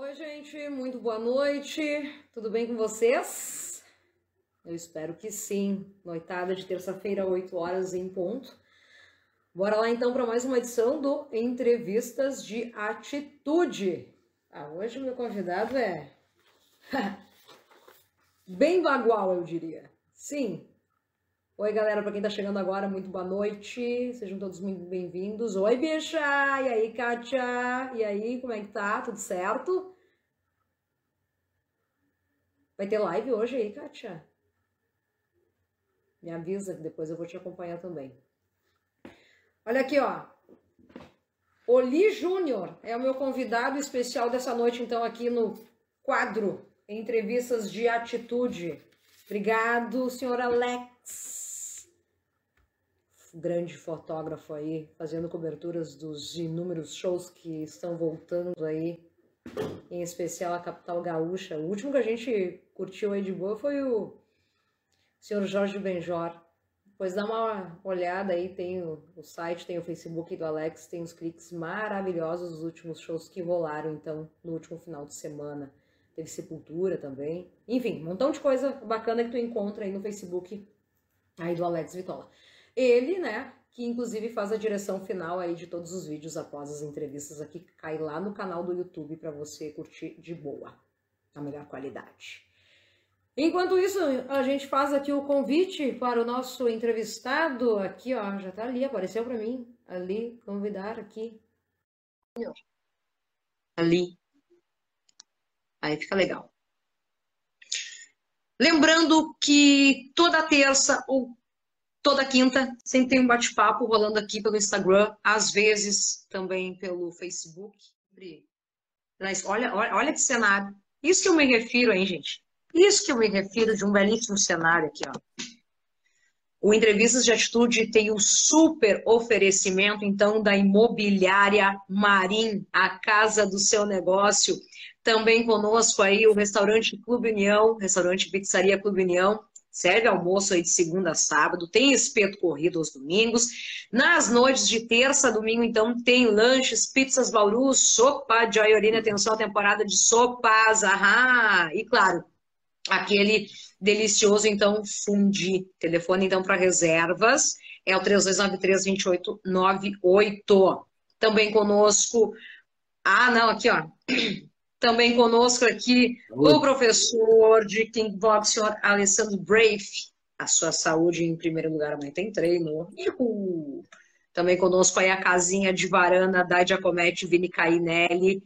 Oi, gente, muito boa noite. Tudo bem com vocês? Eu espero que sim. Noitada de terça-feira, 8 horas em ponto. Bora lá então para mais uma edição do Entrevistas de Atitude. Ah, hoje meu convidado é bem bagual, eu diria. Sim. Oi, galera, para quem tá chegando agora, muito boa noite. Sejam todos muito bem-vindos. Oi, bicha! E aí, Kátia? E aí, como é que tá? Tudo certo? Vai ter live hoje aí, Kátia? Me avisa que depois eu vou te acompanhar também. Olha aqui, ó. Oli Júnior é o meu convidado especial dessa noite, então, aqui no quadro Entrevistas de Atitude. Obrigado, senhor Alex. Grande fotógrafo aí, fazendo coberturas dos inúmeros shows que estão voltando aí, em especial a capital gaúcha. O último que a gente curtiu aí de boa foi o senhor Jorge Benjor. Depois dá uma olhada aí, tem o, o, site, tem o Facebook do Alex, tem os cliques maravilhosos dos últimos shows que rolaram, então, no último final de semana. Teve Sepultura também. Enfim, um montão de coisa bacana que tu encontra aí no Facebook aí do Alex Vitola. Ele, né, que inclusive faz a direção final aí de todos os vídeos após as entrevistas aqui, cai lá no canal do YouTube para você curtir de boa, a melhor qualidade. Enquanto isso, a gente faz aqui o convite para o nosso entrevistado. Aqui, ó, já tá ali, apareceu para mim. Ali, convidar aqui. Ali. Aí fica legal. Lembrando que toda terça ou toda quinta sempre tem um bate-papo rolando aqui pelo Instagram, às vezes também pelo Facebook. Olha, olha, olha que cenário. Isso que eu me refiro, hein, gente? Isso que eu me refiro de um belíssimo cenário aqui, ó. O Entrevistas de Atitude tem o super oferecimento, então, da imobiliária Marim, a casa do seu negócio. Também conosco aí o restaurante Clube União, restaurante Pizzaria Clube União, serve almoço aí de segunda a sábado, tem espeto corrido aos domingos. Nas noites de terça a domingo, então, tem lanches, pizzas Bauru, sopa de Aiorina, atenção à temporada de sopas, ahá! E claro, aquele delicioso, então, fundi. Telefone, então, para reservas é o 3293-2898. Também conosco. Ah, não, aqui, ó. Também conosco aqui Oi. o professor de Kickbox, senhor Alessandro Brave. A sua saúde em primeiro lugar, amanhã tem treino. Uhul. Também conosco aí a casinha de varanda da Giacometti Vini Cainelli,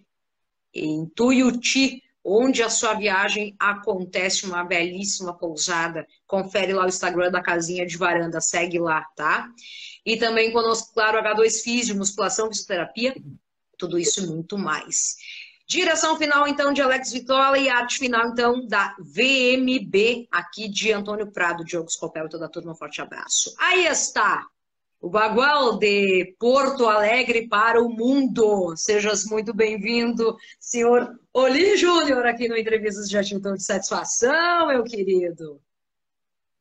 em Tuiuti, onde a sua viagem acontece, uma belíssima pousada. Confere lá o Instagram da casinha de varanda, segue lá, tá? E também conosco, claro, H2 Físio, musculação, fisioterapia, tudo isso e muito mais. Direção final, então, de Alex Vitola e arte final, então, da VMB, aqui de Antônio Prado, Diogo Scopel e toda a turma. Um forte abraço. Aí está, o Bagual de Porto Alegre para o mundo. Sejas muito bem-vindo, senhor Oli Júnior, aqui no Entrevistas de Atitude de Satisfação, meu querido.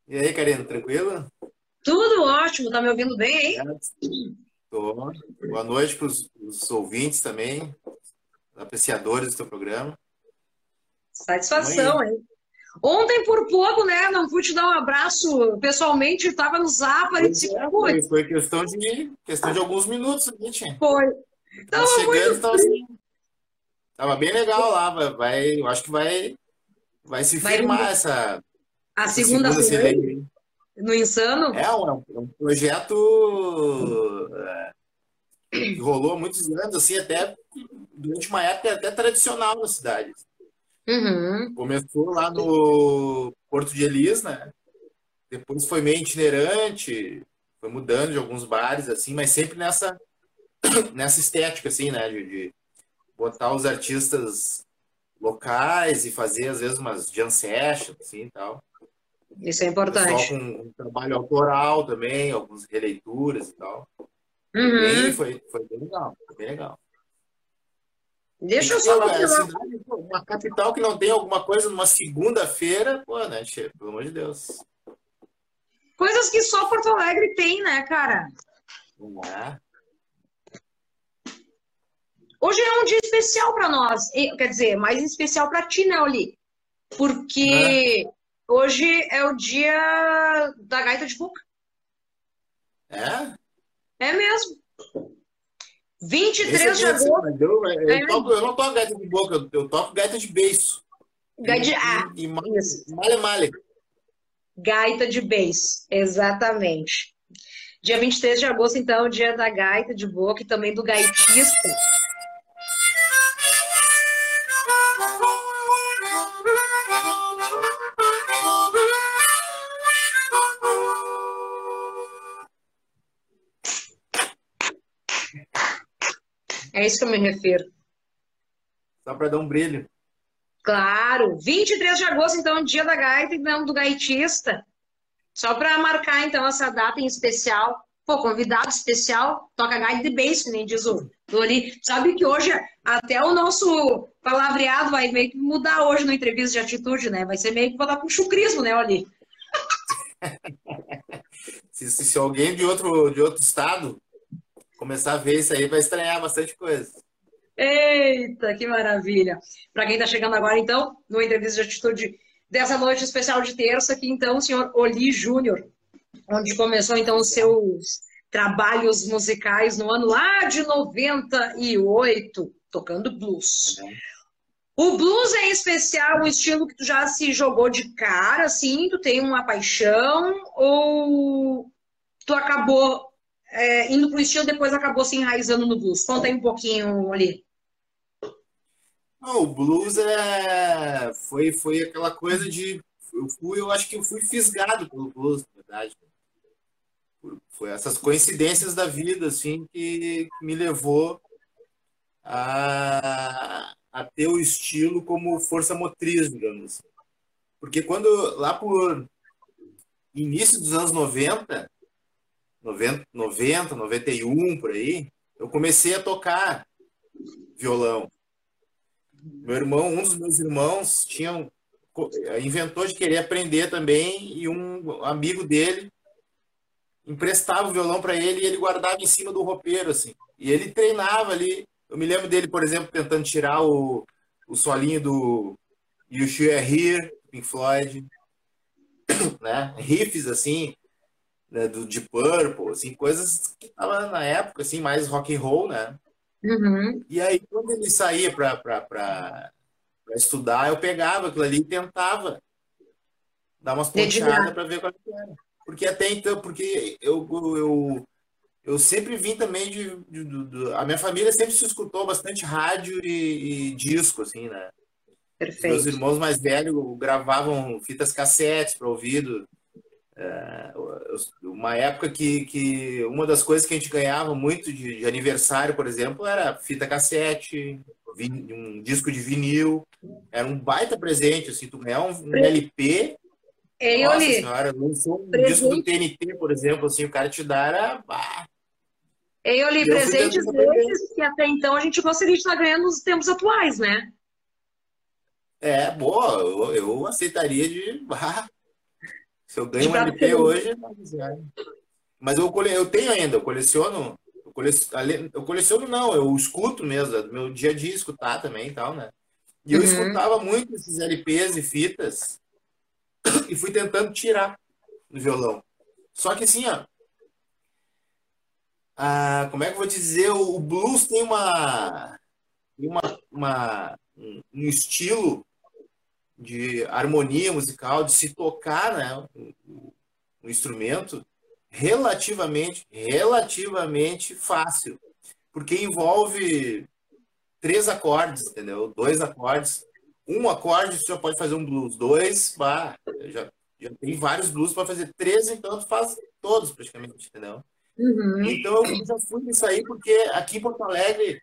E aí, Karina, tranquilo? Tudo ótimo, tá me ouvindo bem, hein? Tô. Boa noite para os ouvintes também, apreciadores do seu programa. Satisfação, hein? Ontem, por pouco, né? Não pude te dar um abraço pessoalmente, estava no zap, a gente é, foi, foi questão de, questão de alguns minutos, gente. Foi. Tava chegando, tava, assim, tava bem legal lá, vai, eu acho que vai, vai se vai firmar essa. A segunda, segunda No Insano? É um, é um projeto é, que rolou há muitos anos, assim, até durante uma época até tradicional na cidade. Uhum. Começou lá no Porto de Elis, né? Depois foi meio itinerante, foi mudando de alguns bares, assim, mas sempre nessa, nessa estética, assim, né? De, de botar os artistas locais e fazer, às vezes, umas jam sessions, assim, e tal. Isso é importante. Só com um trabalho autoral também, algumas releituras e tal. Uhum. E foi, foi bem legal, foi bem legal. Deixa eu só é, cidade, uma capital que não tem alguma coisa numa segunda-feira, pô, né, Tchê? Pelo amor de Deus. Coisas que só Porto Alegre tem, né, cara? Não é. Hoje é um dia especial para nós, quer dizer, mais especial para ti, né, Oli? Porque é. hoje é o dia da gaita de boca. É? 23 de agosto. Eu, eu, é. toco, eu, não toco gaita de boca, eu, eu toco gaita de beiço. Gaita de. Ah, e, e male, male. Gaita de beiço, exatamente. Dia 23 de agosto, então, é o dia da gaita de boca e também do gaitista. É isso que eu me refiro. Só para dar um brilho. Claro, 23 de agosto, então, dia da gaita então, do gaitista. Só para marcar, então, essa data em especial. Pô, convidado especial, toca gaita de beijo, nem diz o ali. Sabe que hoje até o nosso palavreado vai meio que mudar hoje no entrevista de atitude, né? Vai ser meio que botar com chucrismo, né, ali. se, se, se alguém de outro, de outro estado começar a ver isso aí, vai estranhar bastante coisa. Eita, que maravilha! Para quem está chegando agora, então, no entrevista de atitude dessa noite especial de terça, aqui então o senhor Oli Júnior, onde começou então os seus trabalhos musicais no ano lá de 98, tocando blues. O blues é em especial um estilo que tu já se jogou de cara, assim, tu tem uma paixão ou tu acabou é, indo para o estilo, depois acabou se enraizando no blues. Conta aí um pouquinho ali. Não, o blues é... foi, foi aquela coisa de. Eu fui, eu acho que eu fui fisgado pelo blues, na verdade. Foi essas coincidências da vida, assim, que, me levou a, a ter o estilo como força motriz, digamos. Porque quando, lá por início dos anos 90, 90, 90, 91 por aí, eu comecei a tocar violão. Meu irmão, um dos meus irmãos, tinha inventou de querer aprender também e um amigo dele emprestava o violão para ele e ele guardava em cima do roupeiro assim. E ele treinava ali. Eu me lembro dele, por exemplo, tentando tirar o, o solinho do You Should Here, Pink Floyd, né? Riffs assim, né, do Deep Purple, assim, coisas que estavam na época, assim, mais rock and roll, né? Uhum. E aí, quando ele saía para estudar, eu pegava aquilo ali e tentava dar umas ponteadas para ver qual era. Porque até então, porque eu, eu, eu sempre vim também de, de, de, de A minha família sempre se escutou bastante rádio e, e disco, assim, né? Perfeito. Meus irmãos mais velhos gravavam fitas cassetes para ouvido é, uma época que, que uma das coisas que a gente ganhava muito de, de aniversário, por exemplo, era fita cassete, um disco de vinil. Era um baita presente, assim, tu ganhar um, um LP. Ei, nossa Oli, senhora, um disco do TNT, por exemplo, assim, o cara te dá era. Bah. Ei, Oli, presentes desses que até então a gente gostaria de estar ganhando nos tempos atuais, né? É, boa, eu, eu aceitaria de. Se eu ganho um LP hoje, mas eu, cole... eu tenho ainda, eu coleciono. Eu coleciono, eu coleciono não, eu escuto mesmo, é meu dia a dia escutar também e tal, né? E eu uhum. escutava muito esses LPs e fitas e fui tentando tirar do violão. Só que assim, ó, ah, como é que eu vou dizer? O, blues tem uma, uma, uma um, um estilo de harmonia musical, de se tocar né, o, o instrumento relativamente, relativamente fácil, porque envolve três acordes, entendeu? Dois acordes. Um acorde você já pode fazer um blues, dois, bah, já, já tem vários blues para fazer. Três, então tu faz todos praticamente, entendeu? Uhum. Então eu já fui nisso aí porque aqui em Porto Alegre,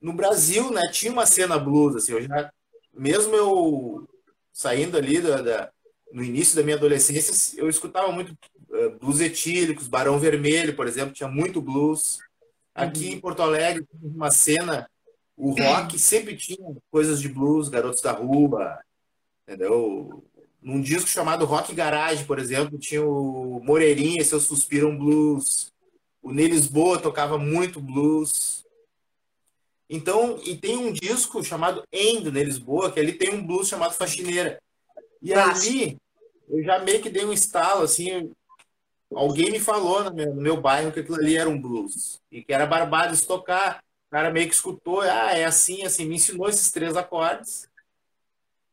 no Brasil, né, tinha uma cena blues, assim, eu já, mesmo eu saindo ali da, da, no início da minha adolescência, eu escutava muito uh, blues etílicos, Barão Vermelho, por exemplo, tinha muito blues. Aqui uhum. em Porto Alegre, uma cena, o rock sempre tinha coisas de blues, Garotos da Rua, entendeu? Num disco chamado Rock Garage, por exemplo, tinha o Moreirinha, Seus Suspiram Blues. O Ney Lisboa tocava muito blues. Então, e tem um disco chamado End, né, Lisboa, que ali tem um blues chamado Faxineira. E Nossa. ali, eu já meio que dei um estalo, assim, alguém me falou no meu, no meu bairro que aquilo ali era um blues. E que era barbado de tocar. O cara meio que escutou, ah, é assim, assim, me ensinou esses três acordes.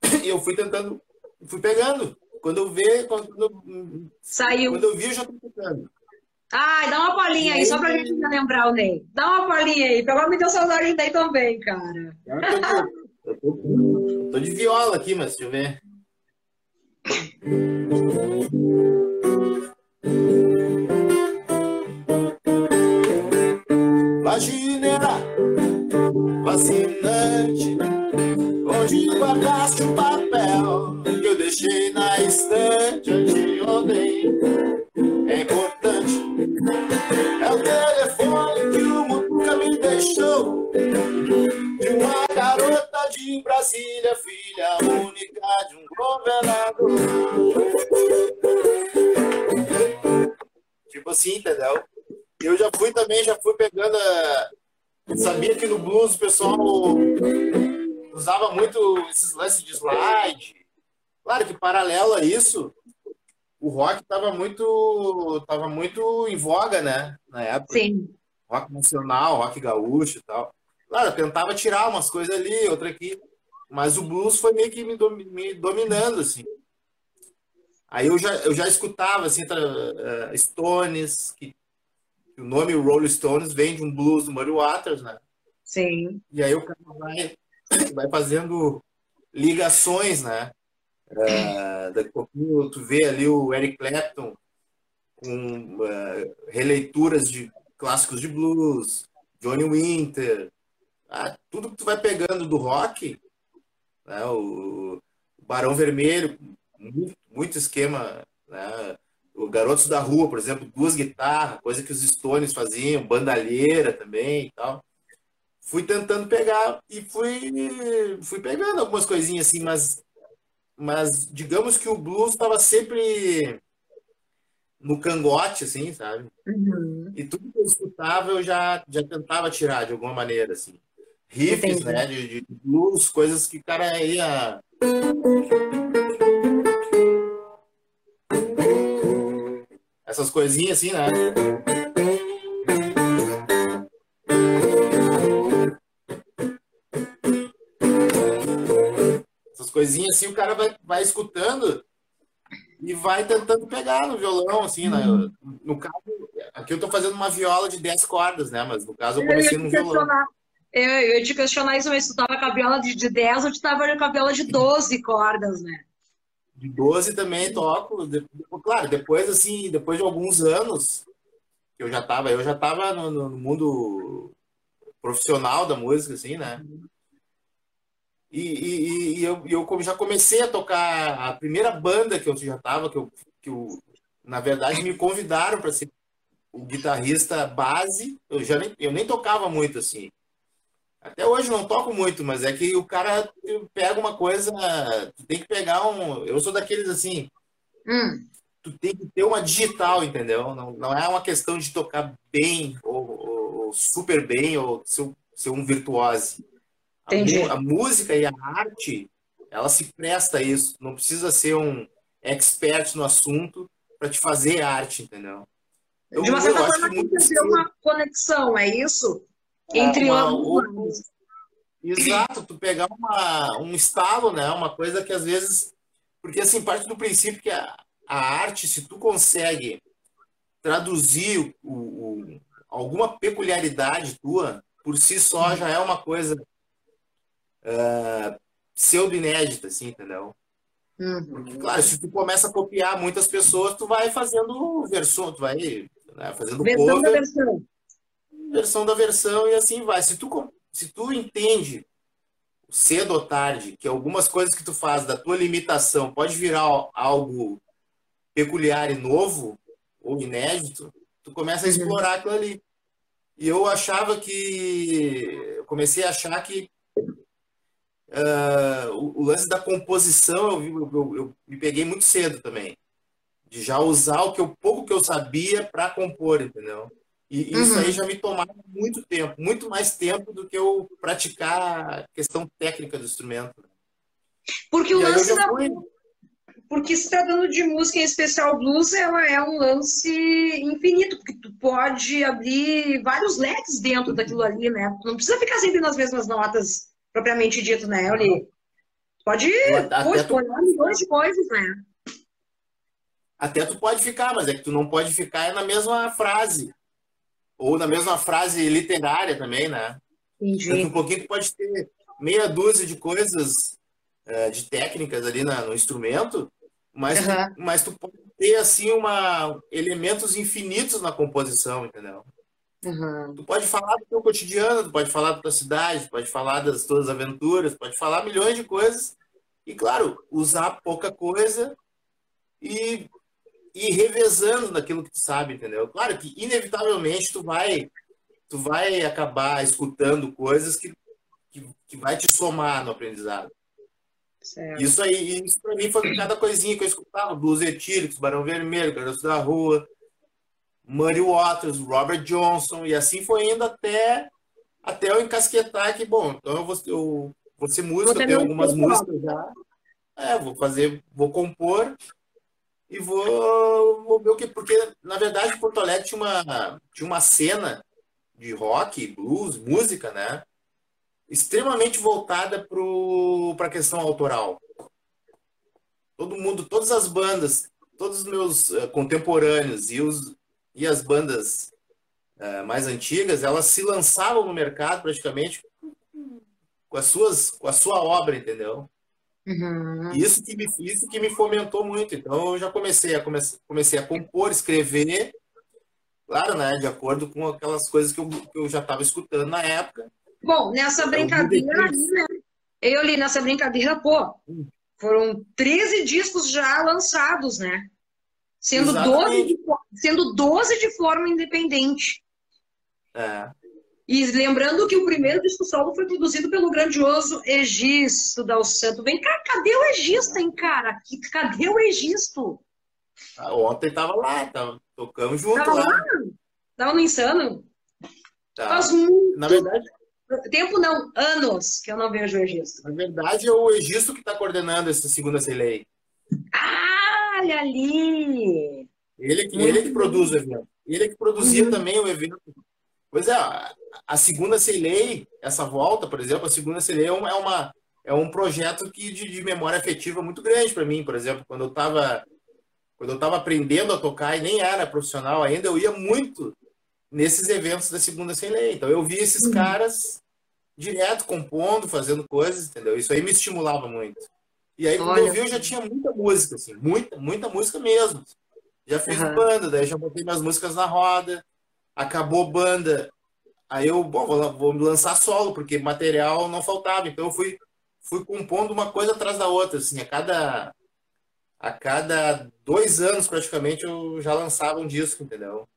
E eu fui tentando, fui pegando. Quando eu vi, quando, quando Saiu. eu vi, eu já tô tocando. Ai, dá uma palhinha aí, só pra gente lembrar o Ney. Dá uma palhinha aí, pelo me deu saudade daí também, cara. Eu tô, tô- de viola aqui, mas deixa eu ver. Vagineira, fascinante, onde guardaste o papel que eu deixei na estante anteontem. De Brasília, filha única de um governador. Tipo assim, entendeu? Eu já fui também, já fui pegando. a- Sabia que no blues o pessoal usava muito esses lances de slide. Claro que paralelo a isso, o rock estava muito, tava muito em voga, né? Na época Sim. rock nacional, rock gaúcho e tal. Claro, eu tentava tirar umas coisas ali, outra aqui, mas o blues foi meio que me, domi- me dominando, assim. Aí eu já, eu já escutava, assim, tra- eh, Stones, que, que o nome Rolling Stones vem de um blues do Muddy Waters, né? Sim. E aí o cara vai, vai fazendo ligações, né? Eh, daqui a pouquinho tu vê ali o Eric Clapton com eh, releituras de clássicos de blues, Johnny Winter, ah, tudo que tu vai pegando do rock, né? O, Barão Vermelho, muito, muito esquema, né? O Garotos da Rua, por exemplo, duas guitarras, coisa que os Stones faziam, bandalheira também e tal. Fui tentando pegar e fui, fui pegando algumas coisinhas assim, mas, mas digamos que o blues estava sempre no cangote, assim, sabe? Uhum. E tudo que eu escutava eu já, já tentava tirar de alguma maneira, assim. Riffs, Entendi. né? De, de blues, coisas que o cara ia. Essas coisinhas assim, né? Essas coisinhas assim, o cara vai, vai escutando e vai tentando pegar no violão, assim, né? No caso, aqui eu tô fazendo uma viola de 10 cordas, né? Mas no caso eu ia comecei no violão. questionar. Eu, eu te questionar isso, mas tu tava com a viola de, de 10 ou tu tava com a viola de 12 cordas, né? De 12 também toco. Claro, depois, assim, depois de alguns anos, eu já tava, eu já tava no, no mundo profissional da música, assim, né? E, e, e eu, eu já comecei a tocar a primeira banda que eu já tava, que eu, que eu na verdade, me convidaram para ser o guitarrista base. Eu já nem, eu nem tocava muito, assim. Até hoje não toco muito, mas é que o cara pega uma coisa, tu tem que pegar um. Eu sou daqueles assim, Hum, tu tem que ter uma digital, entendeu? Não, não é uma questão de tocar bem ou, ou- ou super bem ou ser, ser um virtuose. A, Entendi. mu- a música e a arte, ela se presta a isso. Não precisa ser um expert no assunto para te fazer arte, entendeu? Eu, de uma certa forma, tem que ter uma conexão, é isso? Entre uma- ambos. Exato, tu pegar uma, um estalo, né? Uma coisa que às vezes. Porque assim, parte do princípio que a, a arte, se tu consegue traduzir o, o- alguma peculiaridade tua, por si só já é uma coisa ah, pseudo-inédita, assim, entendeu? Uhum. Claro, se tu começa a copiar muitas pessoas, tu vai fazendo versão, tu vai né, fazendo Versão da cover, versão. Versão da versão e assim vai. Se tu, se tu entende cedo ou tarde que algumas coisas que tu faz da tua limitação pode virar al- algo peculiar e novo ou inédito, tu começa a Uhum. explorar aquilo ali. E eu achava que eu comecei a achar que ah, o, o lance da composição eu, eu- eu me peguei muito cedo também. De já usar o que eu, pouco que eu sabia para compor, entendeu? E uhum. isso aí já me tomava muito tempo, muito mais tempo do que eu praticar a questão técnica do instrumento. Porque o lance da. Fui... Porque se tratando de música em especial blues, ela é um lance infinito, porque tu pode abrir vários leques dentro daquilo ali, né? Tu não precisa ficar sempre nas mesmas notas propriamente dito, né, Oli? Pode pô, explorar milhões de coisas, né? Até tu pode ficar, mas é que tu não pode ficar na mesma frase. Ou na mesma frase literária também, né? Entendi. Um pouquinho tu pode ter meia dúzia de coisas, uh, de técnicas ali no instrumento, mas, uhum. tu, mas tu pode ter, assim, uma, elementos infinitos na composição, entendeu? Uhum. Tu pode falar do teu cotidiano, tu pode falar da tua cidade, tu pode falar das tuas aventuras, pode falar milhões de coisas. E, claro, usar pouca coisa e ir revezando naquilo que tu sabe, entendeu? Claro que inevitavelmente tu vai tu vai acabar escutando coisas que, que, que vai te somar no aprendizado. Certo. Isso aí, isso para mim foi cada coisinha que eu escutava, Blues Etílicos, Barão Vermelho, Garotos da Rua, Muddy Waters, Robert Johnson, e assim foi indo até até eu encasquetar que, bom, então eu vou, eu vou ser músico, eu tenho algumas músicas já. É, vou fazer, vou compor e vou, ver o que. Porque, na verdade, Porto Alegre tinha uma, tinha uma cena de rock, blues, música, né? Extremamente voltada para a questão autoral. Todo mundo, todas as bandas, todos os meus uh, contemporâneos e, os, e as bandas uh, mais antigas, elas se lançavam no mercado praticamente com as suas com a sua obra, entendeu? Uhum. Isso, que me, isso que me fomentou muito. Então, eu já comecei a, comecei, comecei a compor, escrever, claro, né, de acordo com aquelas coisas que eu, que eu já estava escutando na época. Bom, nessa brincadeira ali, né? Eu li nessa brincadeira, pô, hum. foram 13 discos já lançados, né? Sendo 12, de, sendo 12 de forma independente. É. E lembrando que o primeiro disco solo foi produzido pelo grandioso Egisto Dal Santo. Vem cá, cadê o Egisto, hein, cara? Cadê o Egisto? Ah, ontem tava lá, tava, tocamos junto tava lá. lá. Tava no Insano? Tá. Faz muito... Na verdade... Tempo não, anos que eu não vejo o Egisto. Na verdade, é o Egisto que está coordenando essa segunda Celei. Ah, olha ali! Ele, ele que produz o evento. Ele que produzia uhum. também o evento Pois é, a segunda Ceilei, essa volta, por exemplo, a segunda Ceilei é uma, é um projeto que de, de memória afetiva muito grande para mim, por exemplo, quando eu estava quando eu estava aprendendo a tocar e nem era profissional ainda, eu ia muito nesses eventos da segunda Ceilei. Então eu via esses uhum. caras direto compondo, fazendo coisas, entendeu? Isso aí me estimulava muito. E aí, quando Olha. eu vi, eu já tinha muita música, assim, muita, muita música mesmo. Já fiz uhum. banda, daí já botei minhas músicas na roda acabou banda. Aí eu, bom, vou, vou lançar solo, porque material não faltava. Então eu fui, fui compondo uma coisa atrás da outra. Assim, a cada, a cada dois anos, praticamente, eu já lançava um disco, entendeu?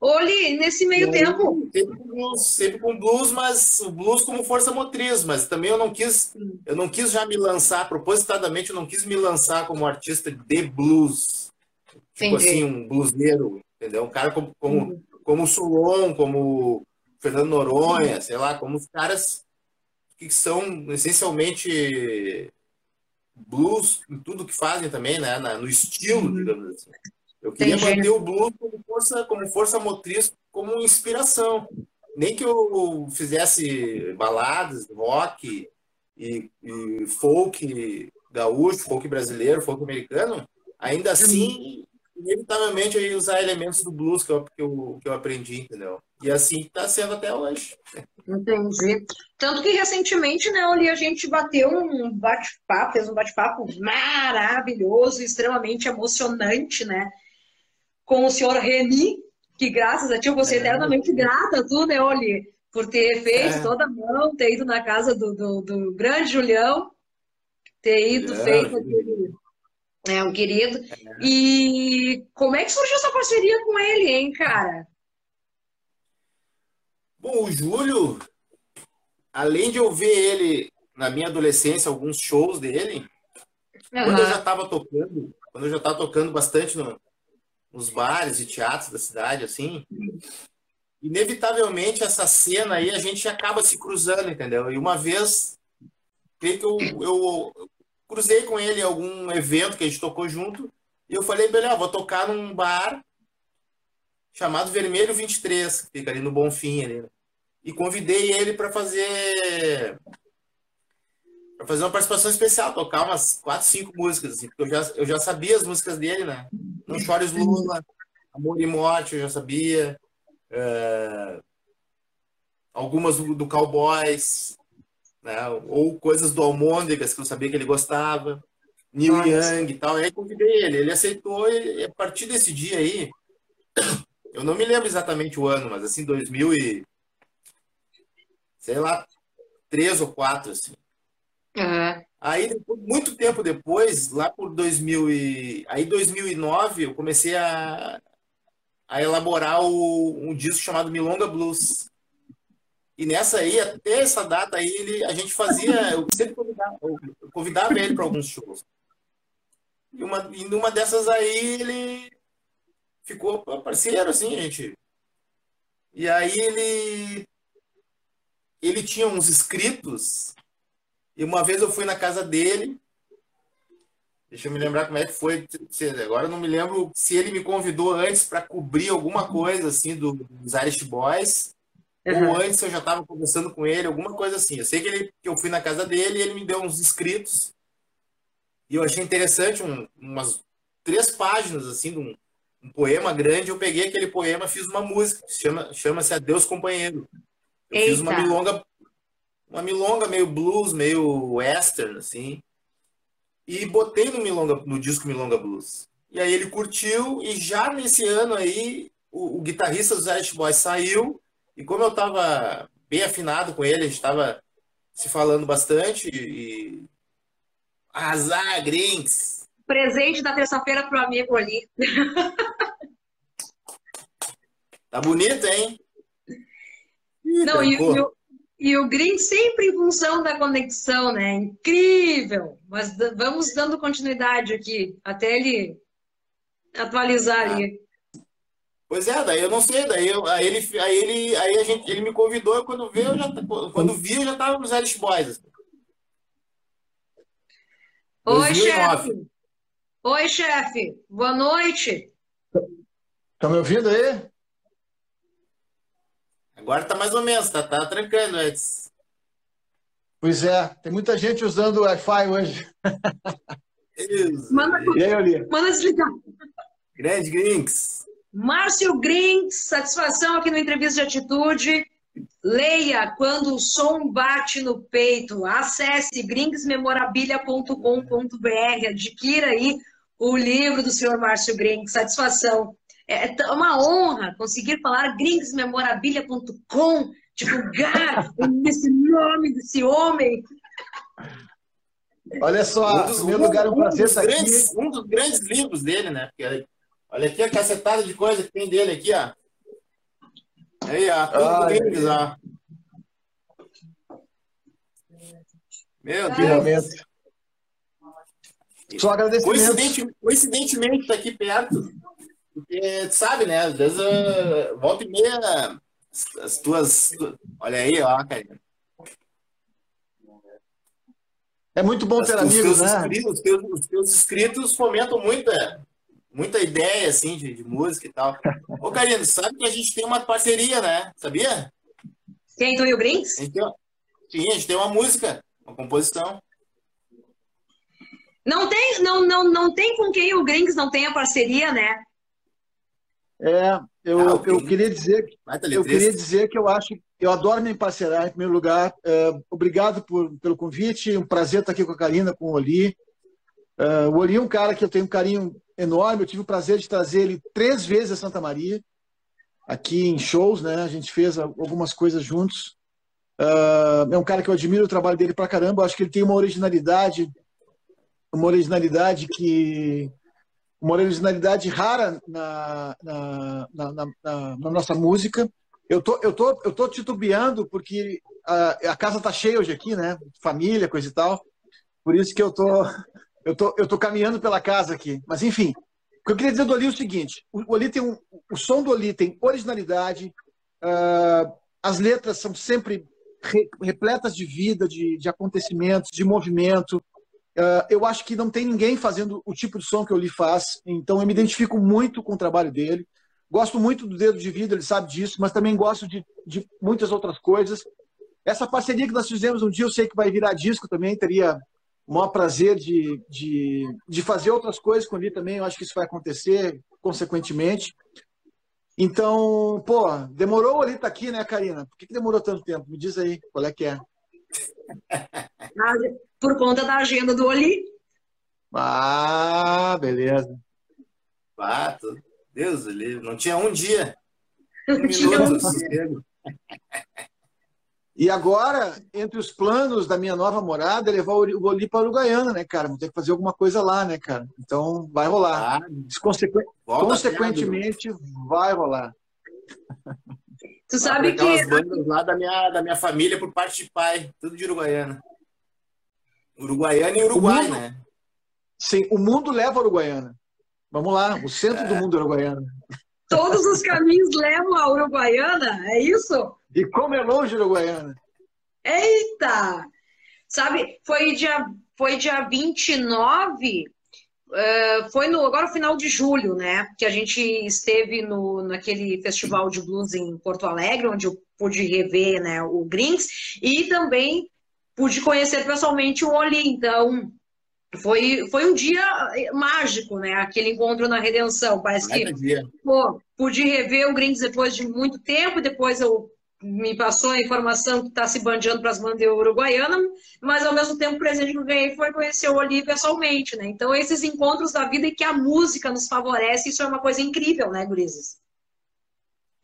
Oli, nesse meio tempo. Sempre com, blues, sempre com blues, mas o blues como força motriz, mas também eu não quis, eu não quis já me lançar, propositadamente, eu não quis me lançar como artista de blues. Tipo Entendi. assim, um bluseiro, entendeu? Um cara como, como, uhum como o Solon, como Fernando Noronha, sei lá, como os caras que são essencialmente blues em tudo que fazem também, né? no estilo, uhum. digamos assim. Eu queria Entendi. manter o blues como força, como força motriz, como inspiração. Nem que eu fizesse baladas, rock e, e folk gaúcho, folk brasileiro, folk americano, ainda assim inevitavelmente eu ia usar elementos do blues que eu, que eu, que eu aprendi, entendeu? E assim está sendo até hoje. Entendi. Tanto que recentemente, né, ali a gente bateu um bate-papo, fez um bate-papo maravilhoso, extremamente emocionante, né? Com o senhor Reni, que graças a ti eu vou ser é. eternamente grata, tu, né, Oli, por ter feito é. toda a mão, ter ido na casa do, do, do grande Julião, ter ido é. feito aquele é um querido. E como é que surgiu essa parceria com ele, hein, cara? Bom, o Júlio, além de eu ver ele na minha adolescência, alguns shows dele, uhum. quando eu já estava tocando, quando eu já estava tocando bastante no, nos bares e teatros da cidade, assim, inevitavelmente essa cena aí a gente acaba se cruzando, entendeu? E uma vez, creio que eu, eu cruzei com ele em algum evento que a gente tocou junto, e eu falei, beleza, vou tocar num bar chamado Vermelho 23, que fica ali no Bonfim. Ali, né? E convidei ele para fazer para fazer uma participação especial, tocar umas quatro, cinco músicas, assim, porque eu já, eu já sabia as músicas dele, né? Não Chores Lula, Amor e Morte, eu já sabia. Uh, algumas do, do Cowboys, né? ou coisas do Almôndegas, que eu sabia que ele gostava. Neil. Young e tal. E aí convidei ele, ele aceitou e a partir desse dia aí, eu não me lembro exatamente o ano, mas assim, 2000 e sei lá, três ou quatro, assim. Uhum. Aí, muito tempo depois, lá por 2000 e... aí 2009, eu comecei a, a elaborar o, um disco chamado Milonga Blues. E nessa aí, até essa data aí, ele, a gente fazia, eu sempre convidava, eu convidava ele para alguns shows. E, uma, e numa dessas aí, ele ficou parceiro, assim, gente. E aí ele ele tinha uns escritos e uma vez eu fui na casa dele. Deixa eu me lembrar como é que foi. Agora eu não me lembro se ele me convidou antes para cobrir alguma coisa assim do, dos Irish Boys. Uhum. Ou antes eu já estava conversando com ele, alguma coisa assim. Eu sei que, ele, que eu fui na casa dele e ele me deu uns escritos. E eu achei interessante, um, umas três páginas assim, de um, um, poema grande. Eu peguei aquele poema fiz uma música, chama-se chama Adeus Companheiro. Eu Eita. fiz uma milonga, uma milonga meio blues, meio western, assim. E botei no, milonga, no disco Milonga Blues. E aí ele curtiu, e já nesse ano aí, o, o guitarrista dos Irish Boys saiu, e como eu estava bem afinado com ele, a gente estava se falando bastante, e... Arrasar, Grinks! Presente da terça-feira pro amigo ali. tá bonito, hein? Não, e, e, o, e o Green sempre em função da conexão, né? Incrível! Mas vamos dando continuidade aqui, até ele atualizar ah. ali. Pois é, daí eu não sei, daí eu, aí ele, aí ele, aí a gente, ele me convidou e quando veio, eu já, quando vi, eu já estava nos Irish Boys. Assim. Oi, chefe. Oi, chefe. Boa noite. Tá me ouvindo aí? Agora tá mais ou menos, tá, tá trancando antes. Pois é, tem muita gente usando o Wi-Fi hoje. Isso. Manda, e aí, Oli? Manda desligar. Grande Grinks. Márcio Grinks, satisfação aqui no Entrevista de Atitude. Leia quando o som bate no peito. Acesse grinksmemorabilia.com.br. Adquira aí o livro do senhor Márcio Grinks. Satisfação. É, é uma honra conseguir falar gringosmemorabilia.com, divulgar esse nome desse homem. Olha só, um dos, primeiro lugar, um, um prazer estar grandes, aqui. Um dos grandes livros dele, né? olha aqui a cacetada de coisa que tem dele aqui, ó. Aí, ó, tudo ah, ó. Meu Deus. Só agradecimento. Coincidentemente, coincidentemente, tá aqui perto porque, sabe, né? Às vezes, uh, volta e meia, as tuas. Olha aí, ó, cara. É muito bom ter amigos, né? Inscritos, os, teus, os teus inscritos fomentam muita, muita ideia, assim, de, de música e tal. Ô, Karina, sabe que a gente tem uma parceria, né? Sabia? Quem, tu e o? A tem, sim, a gente tem uma música, uma composição. Não tem, não, não, não tem com quem o Grinks não tenha parceria, né? É, eu, ah, eu queria dizer, eu queria dizer que eu acho, eu adoro me parcerar em primeiro lugar. É, obrigado por, pelo convite, um prazer estar aqui com a Karina, com o Oli. É, o Oli é um cara que eu tenho um carinho enorme. Eu tive o prazer de trazer ele três vezes a Santa Maria, aqui em shows, né? A gente fez algumas coisas juntos. É, é um cara que eu admiro o trabalho dele pra caramba. Eu acho que ele tem uma originalidade, uma originalidade que uma originalidade rara na, na, na, na, na nossa música. Eu tô, eu tô, eu tô titubeando porque a, a casa tá cheia hoje aqui, né? Família, coisa e tal. Por isso que eu tô, eu tô, eu tô caminhando pela casa aqui. Mas enfim, o que eu queria dizer do Oli é o seguinte: o Oli tem um, o som do Oli tem originalidade, Uh, as letras são sempre re, repletas de vida, de, de acontecimentos, de movimento. Uh, eu acho que não tem ninguém fazendo o tipo de som que o Lee faz, então eu me identifico muito com o trabalho dele. Gosto muito do Dedo de Vida, ele sabe disso, mas também gosto de, de muitas outras coisas. Essa parceria que nós fizemos um dia, eu sei que vai virar disco também, teria o maior prazer de, de, de fazer outras coisas com ele também, eu acho que isso vai acontecer, consequentemente. Então, pô, demorou ali tá aqui, né, Karina? Por que, que demorou tanto tempo? Me diz aí, qual é que é? Por conta da agenda do Oli. Ah, beleza. Fato. Deus livre. Não tinha um dia. Um minuto. E agora, entre os planos da minha nova morada, é levar o Oli para Uruguaiana, né, cara? Vou ter que fazer alguma coisa lá, né, cara? Então, vai rolar. Ah, Consequ... Consequentemente, vai rolar. Tu sabe que... As bandas lá da minha, da minha família por parte de pai, tudo de Uruguaiana. Uruguaiana e Uruguai, mundo... né? Sim, o mundo leva a Uruguaiana. Vamos lá, o centro é. do mundo é Uruguaiana. Todos os caminhos levam a Uruguaiana, é isso? E como é longe Uruguaiana? Eita! Sabe, foi dia, foi dia 29, uh, foi no, agora no final de julho, né? Que a gente esteve no, naquele festival de blues em Porto Alegre, onde eu pude rever né, o Grinks, e também pude conhecer pessoalmente o Oli. Então, foi, foi um dia mágico, né? Aquele encontro na Redenção. Parece que pô, pude rever o Grinks depois de muito tempo, depois eu me passou a informação que está se bandeando para as bandeiras uruguaianas, mas ao mesmo tempo o presente que eu ganhei foi conhecer o Oli pessoalmente, né? Então, esses encontros da vida e que a música nos favorece, isso é uma coisa incrível, né, Gurizes?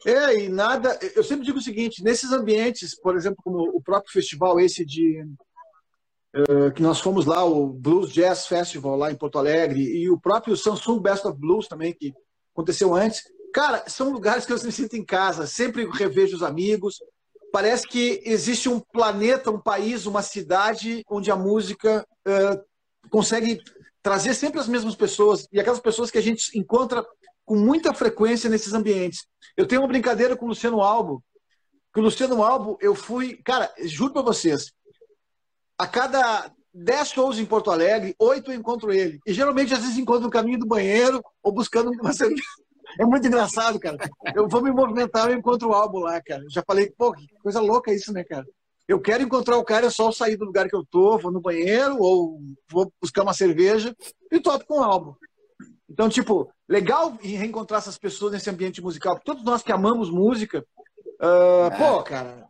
É, e nada. Eu sempre digo o seguinte: nesses ambientes, por exemplo, como o próprio festival esse de. Uh, que nós fomos lá, o Blues Jazz Festival lá em Porto Alegre, e o próprio Samsung Best of Blues também, que aconteceu antes Cara, são lugares que eu me sinto em casa, sempre revejo os amigos. Parece que existe um planeta, um país, uma cidade onde a música uh, consegue trazer sempre as mesmas pessoas e aquelas pessoas que a gente encontra com muita frequência nesses ambientes. Eu tenho uma brincadeira com o Luciano Albo. Que o Luciano Albo, eu fui, cara, juro para vocês, a cada dez shows em Porto Alegre, oito eu encontro ele. E geralmente, às vezes, encontro no caminho do banheiro ou buscando uma cerveja. É muito engraçado, cara. Eu vou me movimentar, eu encontro o álbum lá, cara. já falei, pô, que coisa louca isso, né, cara? Eu quero encontrar o cara, é só sair do lugar que eu tô, vou no banheiro ou vou buscar uma cerveja e topo com o álbum. Então, tipo, legal reencontrar essas pessoas nesse ambiente musical. Todos nós que amamos música, uh, é. pô, cara,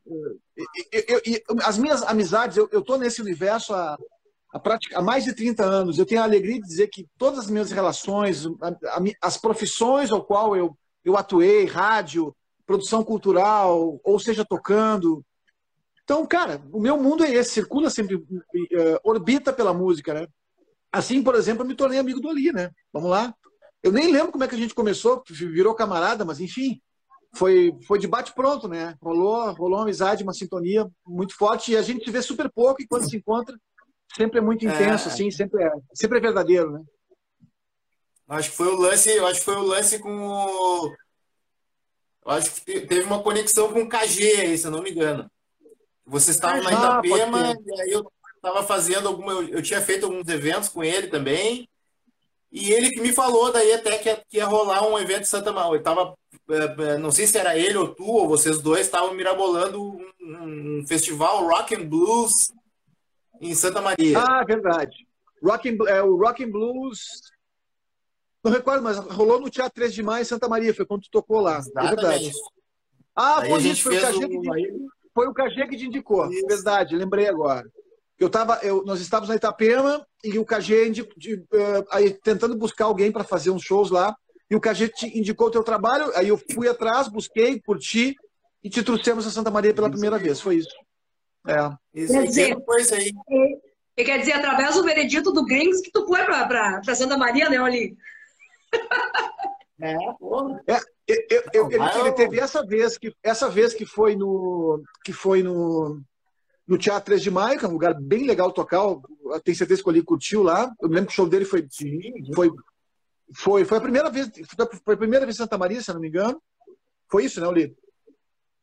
eu, eu, eu, as minhas amizades, eu, eu tô nesse universo há há, prática, há mais de 30 anos. Eu tenho a alegria de dizer que todas as minhas relações, as profissões ao qual eu, eu atuei, rádio, produção cultural, ou seja, tocando. Então, cara, o meu mundo é esse, circula sempre, uh, orbita pela música, né? Assim, por exemplo, eu me tornei amigo do Ali, né? Vamos lá. Eu nem lembro como é que a gente começou, virou camarada, mas enfim, foi, foi de bate-pronto, né? Rolou, rolou uma amizade, uma sintonia muito forte e a gente se vê super pouco e quando se encontra, sempre é muito intenso, é. assim, sempre é, sempre é verdadeiro, né? Acho que foi o lance, eu acho que foi o lance com o... Eu acho que teve uma conexão com o KG aí, se eu não me engano. Vocês estavam ah, na Itapema, e aí eu estava fazendo alguma. Eu, eu, tinha feito alguns eventos com ele também. E ele que me falou daí até que ia, que ia rolar um evento em Santa Maria. Eu tava, é, é, não sei se era ele ou tu, ou vocês dois estavam mirabolando um, um festival rock and blues em Santa Maria. Ah, verdade. Rock and, é, o Rock and Blues. Não recordo, mas rolou no Teatro 3 de Maio em Santa Maria, foi quando tu tocou lá. É verdade. Ah, foi isso, foi o, KG que, foi o que te indicou. Isso. Verdade, lembrei agora. Eu tava, eu, nós estávamos na Itapema e o KG indi, de, uh, aí, tentando buscar alguém para fazer uns shows lá. E o KG te indicou o teu trabalho, aí eu fui atrás, busquei, curti e te trouxemos a Santa Maria pela primeira vez. Foi isso. É. Isso quer dizer, coisa aí. E, quer dizer, através do veredito do Gringos que tu foi para Santa Maria, né, ali? É, porra. É, eu, eu, ele, ele, teve essa vez que essa vez que foi no que foi no no Teatro 3 de Maio, que é um lugar bem legal tocar. Eu tenho certeza que o curtiu lá. Eu me lembro que o show dele foi foi foi, foi a primeira vez foi a primeira vez em Santa Maria, se não me engano. Foi isso, né, Oli?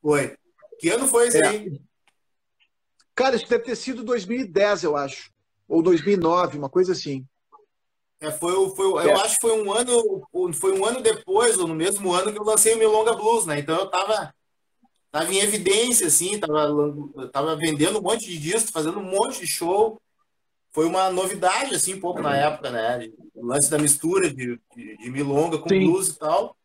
Foi. Que ano foi esse é. aí? Cara, isso deve ter sido 2010, eu acho. Ou 2009, uma coisa assim. É, foi, foi, é. Eu acho que foi um ano, foi um ano depois, ou no mesmo ano, que eu lancei o meu Longa Blues, né? Então eu tava, tava em evidência, assim, tava, tava vendendo um monte de discos, fazendo um monte de show. Foi uma novidade, assim, um pouco na época, né? O lance da mistura de, de, de milonga com Sim. blues e tal.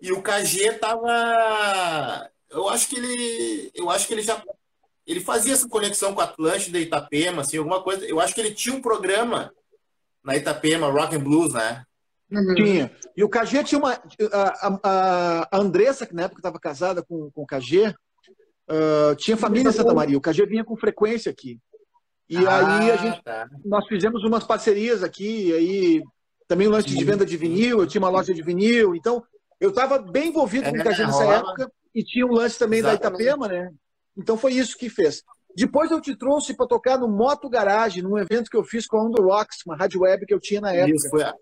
E o KG tava. Eu acho que ele. Eu acho que ele já. Ele fazia essa conexão com a Atlântida e Itapema, assim, alguma coisa. Eu acho que ele tinha um programa na Itapema, Rock and Blues, né? Uhum. Tinha. E o KG tinha uma. A, a, a Andressa, que na época estava casada com, com o KG, uh, tinha família em Santa Maria. O KG vinha com frequência aqui. E ah, aí a gente, tá. nós fizemos umas parcerias aqui, aí também o lance Sim. de venda de vinil, eu tinha uma loja de vinil, então eu estava bem envolvido é, com o KG nessa rola. época e tinha um lance também Exatamente. da Itapema, né? Então foi isso que fez. Depois eu te trouxe para tocar no Moto Garage, num evento que eu fiz com a On The Rocks, uma rádio web que eu tinha na época. Isso, foi a...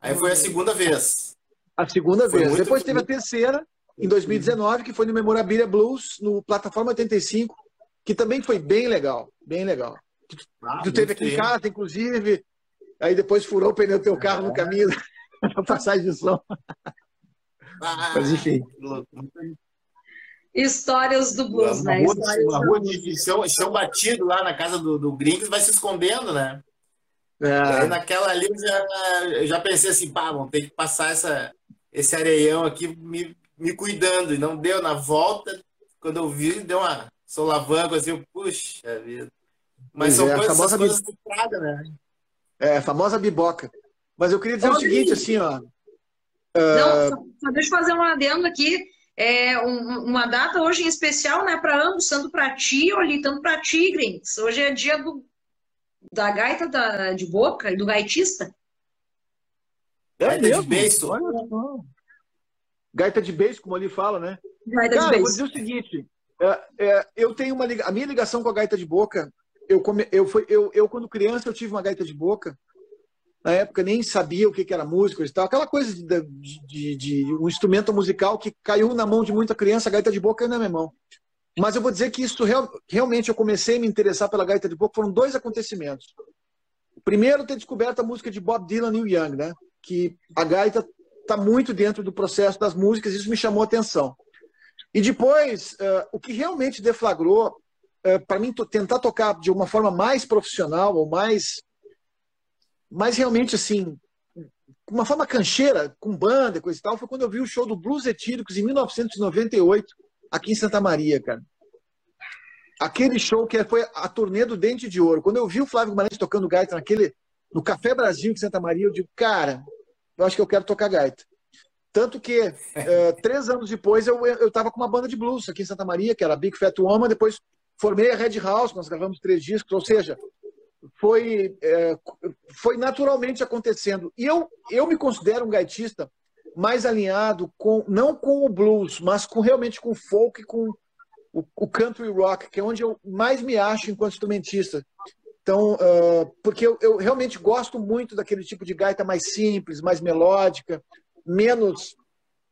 Aí foi a segunda vez. A segunda foi vez. Depois teve a terceira, em 2019, que foi no Memorabilia Blues, no Plataforma 85, que também foi bem legal, bem legal. Ah, tu teve aqui em casa, inclusive, aí depois furou o pneu do teu carro no caminho da passagem de som. Ah, Mas enfim. Histórias do blues, uma né? Rua, uma rua de chão, chão batido lá na casa do, do Gringos vai se escondendo, né? É. Aí naquela ali eu já, eu já pensei assim, pá, vamos ter que passar essa, esse areião aqui me, me cuidando. E não deu na volta, quando eu vi, deu uma solavanco assim, eu, puxa vida. Mas são é, coisas, famosa coisas bi... né? É, a famosa biboca. Mas eu queria dizer o seguinte, assim, ó. Não, só, só deixa eu fazer um adendo aqui. É um, uma data hoje em especial, né, para ambos, tanto para ti, Oli, tanto para ti, Grins. Hoje é dia do, da gaita da, de boca e do gaitista. É gaita mesmo? de beijo. Gaita de beijo, como ali fala, né? Gaita Cara, de beijo. vou dizer o seguinte. É, é, eu tenho uma a minha ligação com a gaita de boca eu, come, eu, foi, eu, eu, quando criança, eu tive uma gaita de boca. Na época, nem sabia o que, era música e tal. Aquela coisa de, de, de, um instrumento musical que caiu na mão de muita criança, a gaita de boca caiu na minha mão. Mas eu vou dizer que isso real, realmente eu comecei a me interessar pela gaita de boca. Foram dois acontecimentos. Primeiro, ter descoberto a música de Bob Dylan e Neil Young, né? Que a gaita está muito dentro do processo das músicas, isso me chamou a atenção. E depois, uh, o que realmente deflagrou é, para mim, tentar tocar de uma forma mais profissional ou mais, mais realmente assim, uma forma cancheira, com banda e coisa e tal, foi quando eu vi o show do Blues Etíricos em 1998, aqui em Santa Maria, cara. Aquele show que foi a turnê do Dente de Ouro. Quando eu vi o Flávio Guimarães tocando gaita naquele, no Café Brasil de Santa Maria, eu digo, cara, eu acho que eu quero tocar gaita. Tanto que, é, três anos depois, eu estava com uma banda de blues aqui em Santa Maria, que era Big Fat Woman, depois Formei a Red House, nós gravamos três discos, ou seja, foi, é, foi naturalmente acontecendo. E eu, eu me considero um gaitista mais alinhado com não com o blues, mas com realmente com o folk e com o, o country rock, que é onde eu mais me acho enquanto instrumentista. Então, uh, porque eu, eu, realmente gosto muito daquele tipo de gaita mais simples, mais melódica, menos.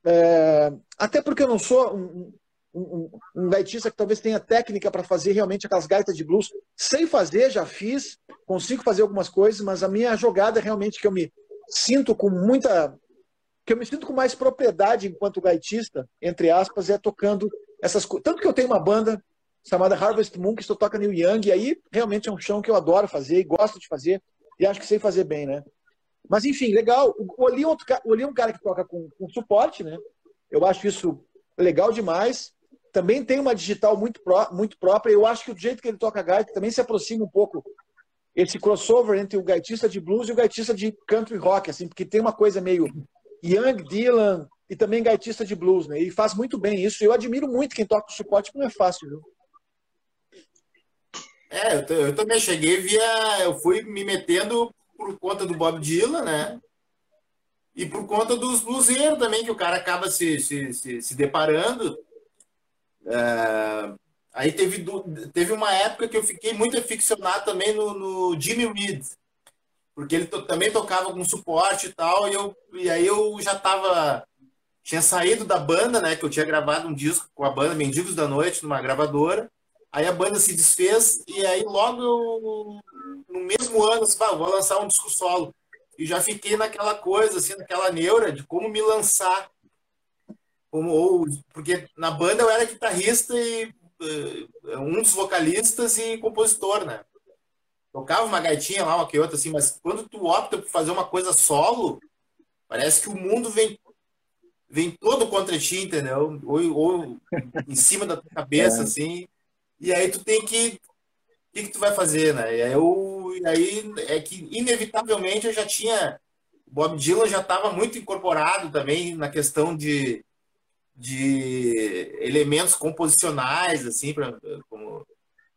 Uh, até porque eu não sou um, um, um, gaitista que talvez tenha técnica para fazer realmente aquelas gaitas de blues. Sei fazer, já fiz, consigo fazer algumas coisas, mas a minha jogada realmente que eu me sinto com muita. que eu me sinto com mais propriedade enquanto gaitista, entre aspas, é tocando essas coisas. Tanto que eu tenho uma banda chamada Harvest Moon, que estou toca New Young, e aí realmente é um chão que eu adoro fazer e gosto de fazer, e acho que sei fazer bem, né? Mas enfim, legal. O Oli é, outro, o Oli é um cara que toca com, com suporte, né? Eu acho isso legal demais também tem uma digital muito, pró, muito própria. Eu acho que o jeito que ele toca gaita também se aproxima um pouco esse crossover entre o gaitista de blues e o gaitista de country rock, assim, porque tem uma coisa meio Young Dylan e também gaitista de blues, né? E faz muito bem isso. Eu admiro muito quem toca o suporte, porque não é fácil, viu? É, eu, eu também cheguei via. Eu fui me metendo por conta do Bob Dylan, né? E por conta dos bluseiros também, que o cara acaba se, se, se, se deparando. É, aí teve, teve uma época que eu fiquei muito aficionado também no, no Jimmy Reed, porque ele to, também tocava com suporte e tal, e, eu, e aí eu já estava tinha saído da banda, né? Que eu tinha gravado um disco com a banda Mendigos da Noite, numa gravadora. Aí a banda se desfez e aí logo no mesmo ano, assim, ah, vou lançar um disco solo. E já fiquei naquela coisa, assim, naquela neura de como me lançar. Como, ou, porque na banda eu era guitarrista e uh, um dos vocalistas e compositor, né? Tocava uma gaitinha lá, uma que outra, assim, mas quando tu opta por fazer uma coisa solo, parece que o mundo vem vem todo contra ti, entendeu? Ou, ou em cima da tua cabeça, é. assim. E aí tu tem que. O que, que tu vai fazer, né? E aí, eu, e aí é que, inevitavelmente, eu já tinha. O Bob Dylan já estava muito incorporado também na questão de, de elementos composicionais, assim, pra, como,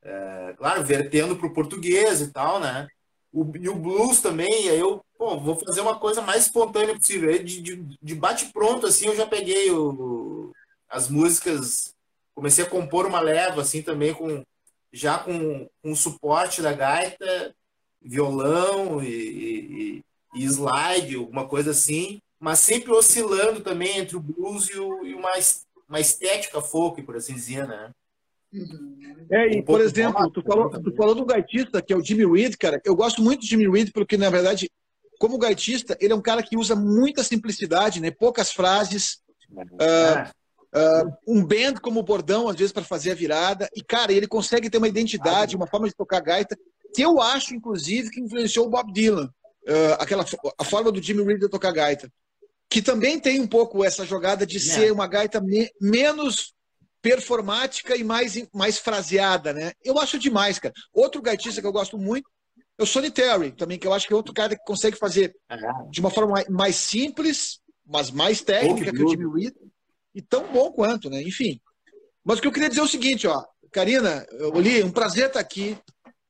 é, claro, vertendo para o português e tal, né? O, e o blues também, e aí eu pô, vou fazer uma coisa mais espontânea possível. De, de, de bate-pronto, assim, eu já peguei o, as músicas, comecei a compor uma leva, assim, também, com já com, com suporte da gaita, violão e, e, e, slide, alguma coisa assim, mas sempre oscilando também entre o blues e, o, e uma, uma estética folk, por assim dizer, né? É, e, um por exemplo, tu falou, tu falou do gaitista, que é o Jimmy Reed, cara. Eu gosto muito do Jimmy Reed, porque, na verdade, como gaitista, ele é um cara que usa muita simplicidade, né? poucas frases. Uh, uh, um band como bordão, às vezes, para fazer a virada. E, cara, ele consegue ter uma identidade, uma forma de tocar gaita, que eu acho, inclusive, que influenciou o Bob Dylan. Uh, aquela, a forma do Jimmy Reed de tocar gaita. Que também tem um pouco essa jogada de é. ser uma gaita me, menos performática e mais, mais fraseada, né? Eu acho demais, cara. Outro gaitista que eu gosto muito é o Sonny Terry, também, que eu acho que é outro cara que consegue fazer de uma forma mais simples, mas mais técnica que o Jimmy Reed, e tão bom quanto, né? Enfim. Mas o que eu queria dizer é o seguinte, ó. Karina, Oli, um prazer estar aqui.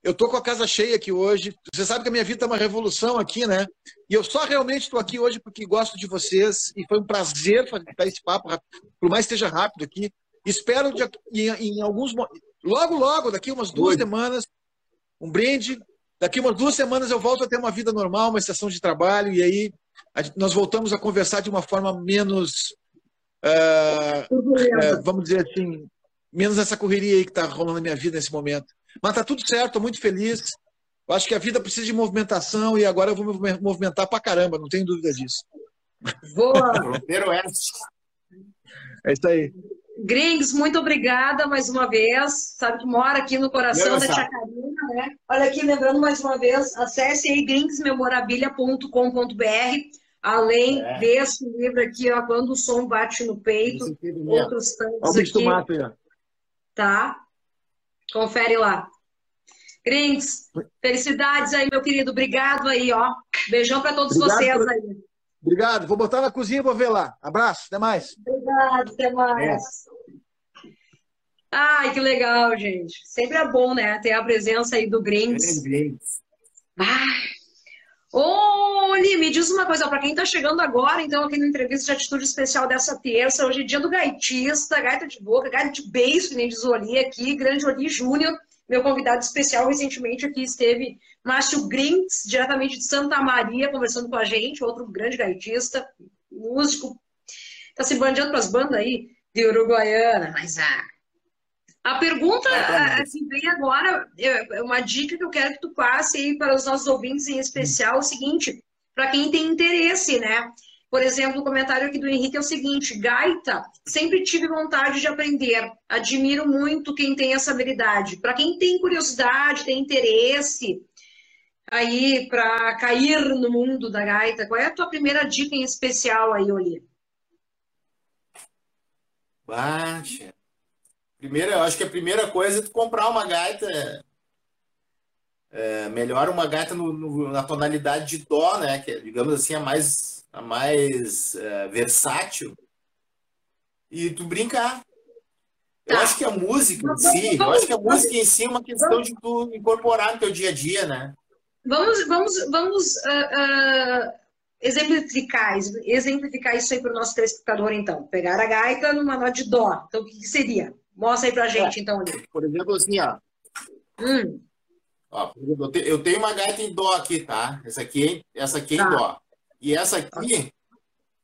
Eu tô com a casa cheia aqui hoje. Você sabe que a minha vida é uma revolução aqui, né? E eu só realmente estou aqui hoje porque gosto de vocês e foi um prazer fazer esse papo, por mais que esteja rápido aqui. Espero de, em, em, alguns logo logo daqui umas duas Oi. semanas um brinde Daqui umas duas semanas eu volto a ter uma vida normal, uma estação de trabalho, e aí nós voltamos a conversar de uma forma menos, uh, uh, vamos dizer assim, menos essa correria aí que está rolando na minha vida nesse momento. Mas está tudo certo, estou muito feliz. Eu acho que a vida precisa de movimentação e agora eu vou me movimentar para caramba, não tenho dúvida disso. Boa! é isso aí. Grings, muito obrigada mais uma vez. Sabe que mora aqui no coração da Tia Carina, né? Olha aqui, lembrando mais uma vez, acesse aí gringsmemorabilia.com.br. Além é. desse livro aqui, ó, Quando o Som Bate no Peito, outros tantos aqui. Mato, tá? Confere lá. Grings, felicidades aí, meu querido. Obrigado aí, ó. Beijão para todos Obrigado vocês por... aí. Obrigado. Vou botar na cozinha e vou ver lá. Abraço, até mais. Obrigado, até mais. É. Ai, que legal, gente. Sempre é bom, né? Ter a presença aí do Grings. Ai. Ô, Li, me diz uma coisa, para quem está chegando agora, então, aqui na entrevista de atitude especial dessa terça, hoje é dia do gaitista, gaita de boca, gaita de beijo, que nem diz Oli aqui, grande Oli Júnior, meu convidado especial recentemente aqui esteve Márcio Grings, diretamente de Santa Maria, conversando com a gente, outro grande gaitista, músico, tá se bandeando para as bandas aí de Uruguaiana, mas ah, a pergunta que assim, vem agora, é uma dica que eu quero que tu passe aí para os nossos ouvintes em especial, é o seguinte, para quem tem interesse, né? Por exemplo, o comentário aqui do Henrique é o seguinte: gaita, sempre tive vontade de aprender. Admiro muito quem tem essa habilidade. Para quem tem curiosidade, tem interesse aí para cair no mundo da gaita, qual é a tua primeira dica em especial aí, Oli? Baixa. Primeiro, eu acho que a primeira coisa é tu comprar uma gaita. É, melhor uma gaita no, no, na tonalidade de dó, né? Que é, digamos assim, a mais, a mais é, versátil. E tu brincar. Eu tá. acho que a música em si, eu acho que a música em si é uma questão de tu incorporar no teu dia a dia, né? Vamos, vamos, vamos uh, uh, exemplificar, exemplificar isso aí para o nosso telespectador, então. Pegar a gaita numa nota de dó. Então, o que, que seria? Mostra aí pra gente, é, então. Por exemplo, assim, ó. Hum. ó exemplo, eu tenho uma gaita em dó aqui, tá? Essa aqui, essa aqui é tá. em dó. E essa aqui,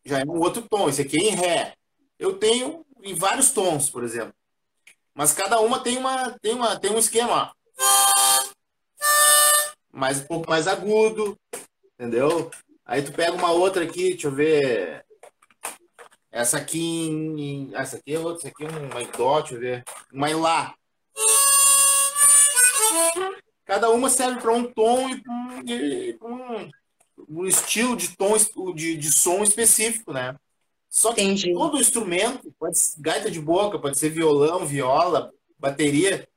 já é um outro tom. Esse aqui é em Ré. Eu tenho em vários tons, por exemplo. Mas cada uma tem uma tem uma tem um esquema, mais um pouco mais agudo, entendeu? Aí tu pega uma outra aqui, deixa eu ver. Essa aqui em, essa aqui é outra, essa aqui é uma dó, deixa eu ver. Uma lá. Cada uma serve para um tom e um, um, estilo de tom de, de som específico, né? Só que Entendi. todo instrumento, pode ser gaita de boca, pode ser violão, viola, bateria.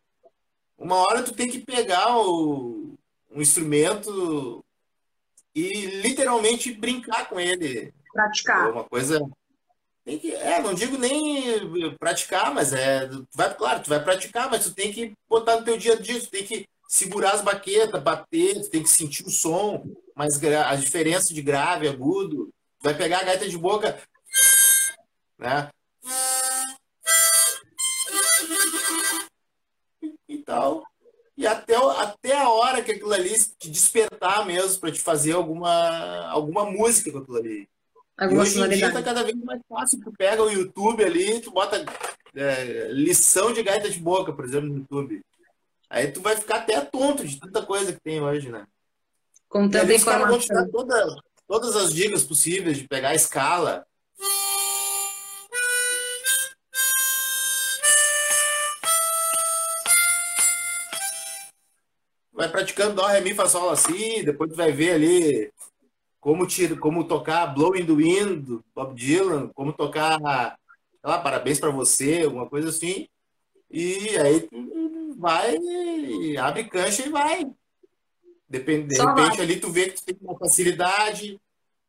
Uma hora tu tem que pegar o, um instrumento e literalmente brincar com ele. Praticar. Uma coisa. É, não digo nem praticar, mas é. Vai, claro, tu vai praticar, mas tu tem que botar no teu dia a dia, tu tem que segurar as baquetas, bater, tu tem que sentir o som, mas a diferença de grave, agudo. Tu vai pegar a gaita de boca, né? E tal. E até, até a hora que aquilo ali te despertar mesmo para te fazer alguma, alguma música com aquilo ali. Alguma hoje em dia tá cada vez mais fácil. Tu pega o YouTube ali, tu bota é, lição de gaita de boca, por exemplo, no YouTube. Aí tu vai ficar até tonto de tanta coisa que tem hoje, né? Com tanta informação. Vão te dar toda, todas as dicas possíveis de pegar a escala, vai praticando dó, ré, mi, fá, sol, assim, depois tu vai ver ali como, tira, como tocar Blowing the Wind, do Bob Dylan, como tocar, sei lá, Parabéns para você, alguma coisa assim. E aí tu vai, abre cancha e vai. Depende, de repente vai. ali tu vê que tu tem uma facilidade,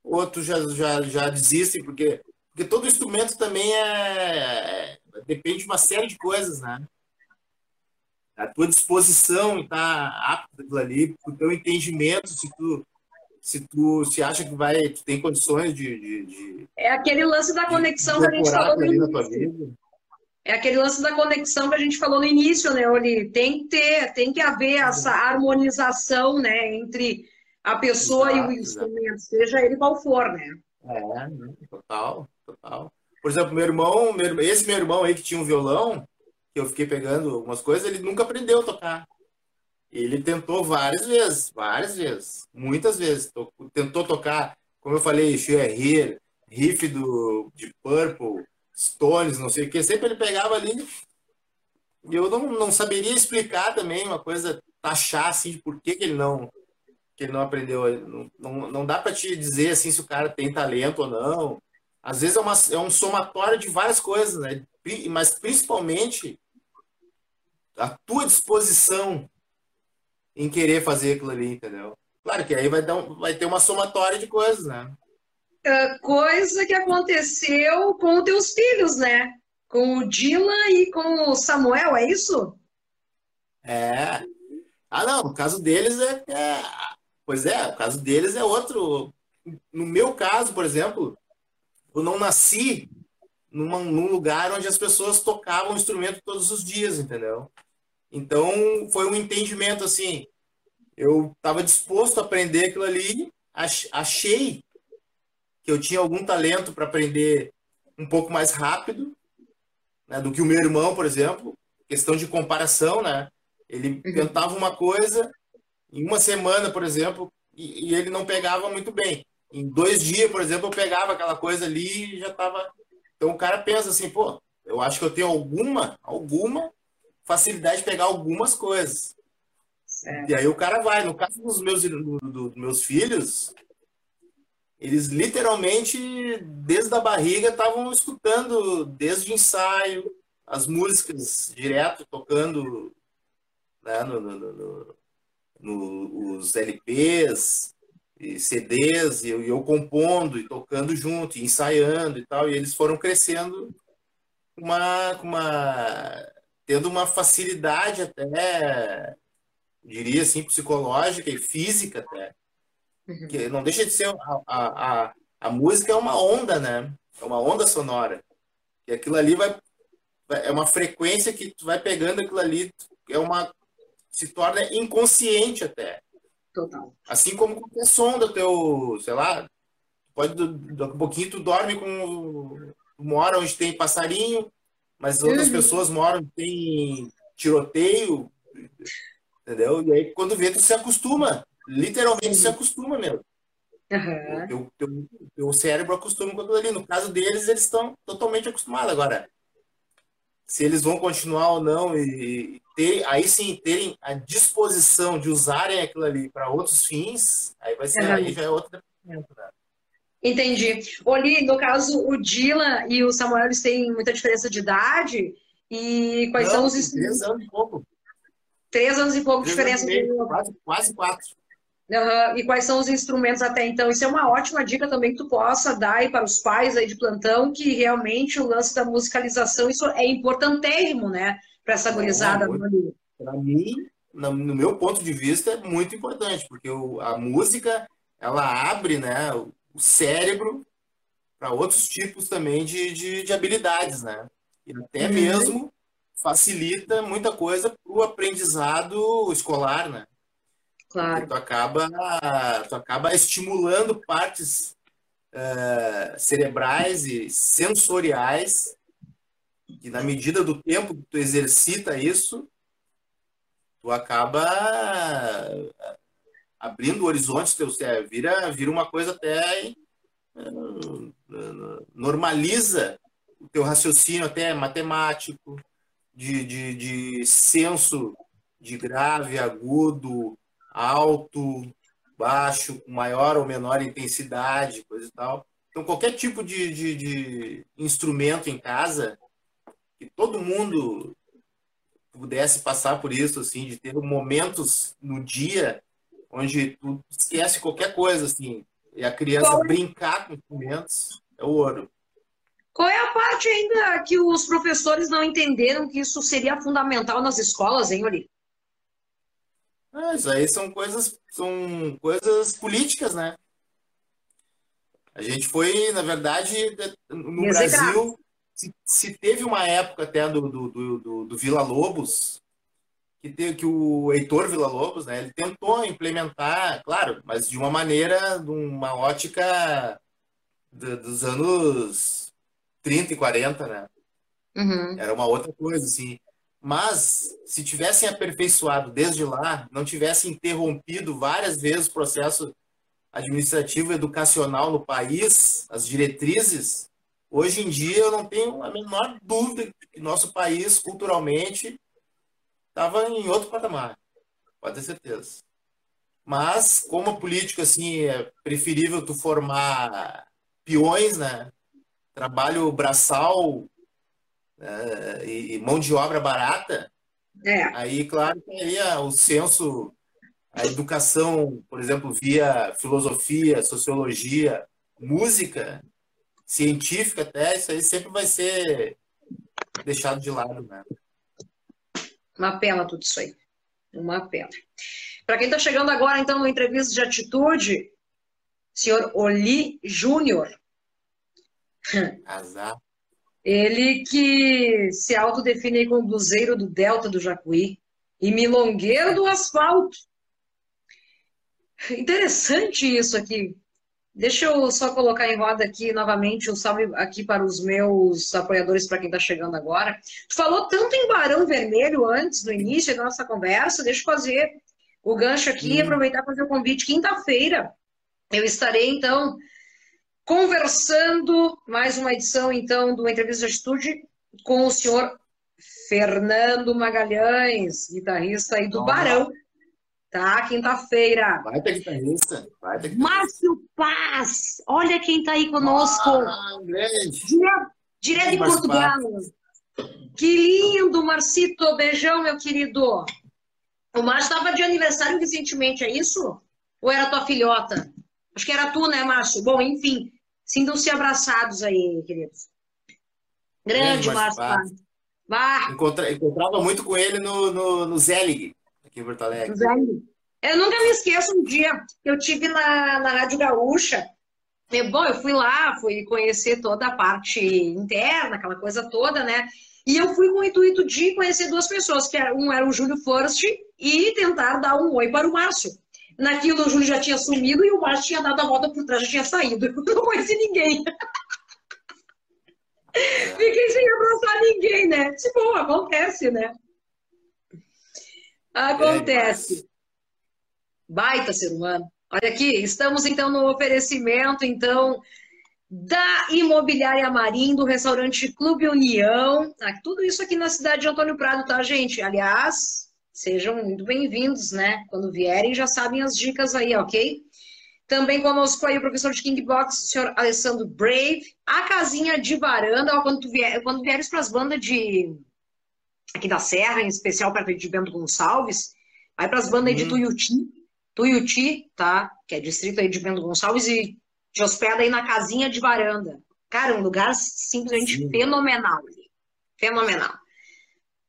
outros já, já, já desistem, porque, porque todo instrumento também é, é depende de uma série de coisas, né? a tua disposição está apta ali, o teu entendimento, se tu se tu se acha que vai, tu tem condições de, de, de é aquele lance da conexão que a gente falou no início. É aquele lance da conexão que a gente falou no início, né, Oli? Tem que ter, tem que haver essa harmonização, né, entre a pessoa exato, e o instrumento, exato. seja ele qual for, né? É, total, total. Por exemplo, meu irmão, meu, esse meu irmão aí que tinha um violão, que eu fiquei pegando algumas coisas, ele nunca aprendeu a tocar. Ele tentou várias vezes, várias vezes, muitas vezes. Tentou tocar, como eu falei, Here, riff do, de Purple, Stones, não sei o que. Sempre ele pegava ali e eu não, não saberia explicar também uma coisa, taxar assim, de por que, que ele não que ele não aprendeu. Não, não, não dá para te dizer assim se o cara tem talento ou não. Às vezes é, uma, é um somatório de várias coisas, né? Mas principalmente a tua disposição em querer fazer aquilo ali, entendeu? Claro que aí vai, dar um, vai ter uma somatória de coisas, né? É, coisa que aconteceu com os teus filhos, né? Com o Dylan e com o Samuel, é isso? É. Ah, não, o caso deles é, é. Pois é, o caso deles é outro. No meu caso, por exemplo, eu não nasci numa, num lugar onde as pessoas tocavam instrumento todos os dias, entendeu? Então, foi um entendimento assim. Eu estava disposto a aprender aquilo ali, achei que eu tinha algum talento para aprender um pouco mais rápido né, do que o meu irmão, por exemplo. Questão de comparação, né? Ele uhum. tentava uma coisa em uma semana, por exemplo, e, e, ele não pegava muito bem. Em dois dias, por exemplo, eu pegava aquela coisa ali e já estava. Então o cara pensa assim, pô, eu acho que eu tenho alguma, alguma facilidade de pegar algumas coisas. E aí o cara vai. No caso dos meus, do, do, dos meus filhos, eles literalmente, desde a barriga, estavam escutando, desde o ensaio, as músicas direto, tocando né, no, no, no, no, os LPs e CDs, e eu, eu compondo e tocando junto, e ensaiando e tal, e eles foram crescendo uma, uma tendo uma facilidade até, diria assim, psicológica e física até. Uhum. Que não deixa de ser a, a, a, música é uma onda, né? É uma onda sonora. E aquilo ali vai é uma frequência que tu vai pegando aquilo ali, é uma se torna inconsciente até. Total. Assim como qualquer som do teu, sei lá, pode, daqui a pouquinho tu dorme com. Mora onde tem passarinho, mas outras uhum. pessoas moram tem tiroteio, entendeu? E aí quando vê, tu se acostuma. Literalmente uhum. se acostuma mesmo. Uhum. O teu, cérebro acostuma com aquilo ali. No caso deles, eles estão totalmente acostumados. Agora, se eles vão continuar ou não e, ter, aí sim terem a disposição de usarem aquilo ali para outros fins, aí vai ser, uhum. aí já é outro departamento, né? Entendi. Oli, no caso, o Dylan e o Samuel eles têm muita diferença de idade. E quais Não, são os instrumentos? Três anos e pouco. Três anos e pouco de diferença. Meio, quase, quase quatro. Uhum. E quais são os instrumentos até então? Isso é uma ótima dica também que tu possa dar aí para os pais aí de plantão, que realmente o lance da musicalização, isso é importantíssimo, né? Para essa gurizada. É, para mim, no meu ponto de vista, é muito importante, porque a música, ela abre, né? O cérebro para outros tipos também de, de, de, habilidades, né? E até uhum. mesmo facilita muita coisa para o aprendizado escolar, né? Claro. Porque tu acaba, tu acaba estimulando partes uh, cerebrais e sensoriais e na medida do tempo que tu exercita isso, tu acaba abrindo horizontes teu cérebro, vira, vira uma coisa até uh, normaliza o teu raciocínio até matemático, de, de, de senso de grave, agudo, alto, baixo, com maior ou menor intensidade, coisa e tal. Então, qualquer tipo de, de, de instrumento em casa, que todo mundo pudesse passar por isso, assim, de ter momentos no dia onde tu esquece qualquer coisa, assim, e a criança Qual... É? brincar com instrumentos é o ouro. Qual é a parte ainda que os professores não entenderam que isso seria fundamental nas escolas, hein, Oli? Ah, isso aí são coisas, são coisas políticas, né? A gente foi, na verdade, no Brasil, se, se, teve uma época até do, do, do, do Vila Lobos, que, tem, que o Heitor Villa-Lobos, né, ele tentou implementar, claro, mas de uma maneira, de uma ótica de, dos anos 30 e 40, né? Uhum. Era uma outra coisa, assim. Mas, se tivessem aperfeiçoado desde lá, não tivessem interrompido várias vezes o processo administrativo educacional no país, as diretrizes, hoje em dia eu não tenho a menor dúvida que nosso país, culturalmente, estava em outro patamar, pode ter certeza. Mas, como político, assim, é preferível tu formar peões, né? Trabalho braçal é, e mão de obra barata. É. Aí, claro, que aí o senso, a educação, por exemplo, via filosofia, sociologia, música, científica até, isso aí sempre vai ser deixado de lado, né? Uma pena tudo isso aí. Uma pena. Para quem está chegando agora, então, no entrevista de atitude, senhor Oli Júnior. Azar. Ele que se autodefine como buzeiro do Delta do Jacuí e milongueiro do asfalto. Interessante isso aqui. Deixa eu só colocar em roda aqui novamente um salve aqui para os meus apoiadores, para quem está chegando agora. Tu falou tanto em Barão Vermelho antes, no início da nossa conversa, deixa eu fazer o gancho aqui e hum. aproveitar para fazer o convite. Quinta-feira eu estarei, então, conversando, mais uma edição, então, do Entrevista de Atitude com o senhor Fernando Magalhães, guitarrista aí do Barão. Tá, quinta-feira. Vai ter guitarrista. Vai ter Márcio Paz. Olha quem tá aí conosco. Ah, grande. Direto, direto de Portugal. Que lindo, Marcito. Beijão, meu querido. O Márcio estava de aniversário recentemente, é isso? Ou era tua filhota? Acho que era tu, né, Márcio? Bom, enfim. Sintam-se abraçados aí, queridos. Grande, Márcio Paz. Paz. Encontra, encontrava muito com ele no, no, no Zelig aqui em Porto Alegre. Eu nunca me esqueço um dia que eu tive na, na Rádio Gaúcha. E, bom, eu fui lá, fui conhecer toda a parte interna, aquela coisa toda, né? E eu fui com o intuito de conhecer duas pessoas, que um era o Júlio Forst e tentar dar um oi para o Márcio. Naquilo o Júlio já tinha sumido e o Márcio tinha dado a volta por trás, já tinha saído. Não conheci ninguém. Fiquei sem abraçar ninguém, né? Se bom, acontece, né? Acontece. Baita ser humano. Olha aqui, estamos então no oferecimento, então, da Imobiliária Marim, do restaurante Clube União. Ah, tudo isso aqui na cidade de Antônio Prado, tá, gente? Aliás, sejam muito bem-vindos, né? Quando vierem, já sabem as dicas aí, ok? Também conosco aí o professor de Kingbox, o senhor Alessandro Brave. A casinha de varanda, ó, quando, tu vier, quando vieres para as bandas de aqui da Serra, em especial perto de Bento Gonçalves, vai para as bandas uhum. aí de. Tuiuti, Tuiuti, tá? Que é distrito aí de Bento Gonçalves e te hospeda aí na casinha de varanda. Cara, um lugar simplesmente Sim. fenomenal. Fenomenal.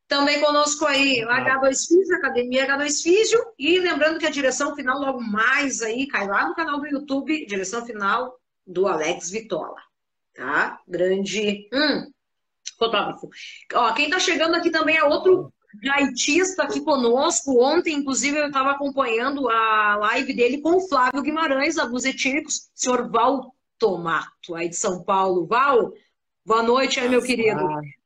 Também conosco aí o H2 Físio, Academia H2 Físio. E lembrando que a direção final, logo mais aí, cai lá no canal do YouTube, direção final do Alex Vitola. Tá? Grande hum, fotógrafo. Ó, quem tá chegando aqui também é outro gaitista aqui conosco. Ontem, inclusive, eu estava acompanhando a live dele com o Flávio Guimarães, da Buzetílicos, senhor Val Tomato, aí de São Paulo. Val, boa noite aí, meu querido.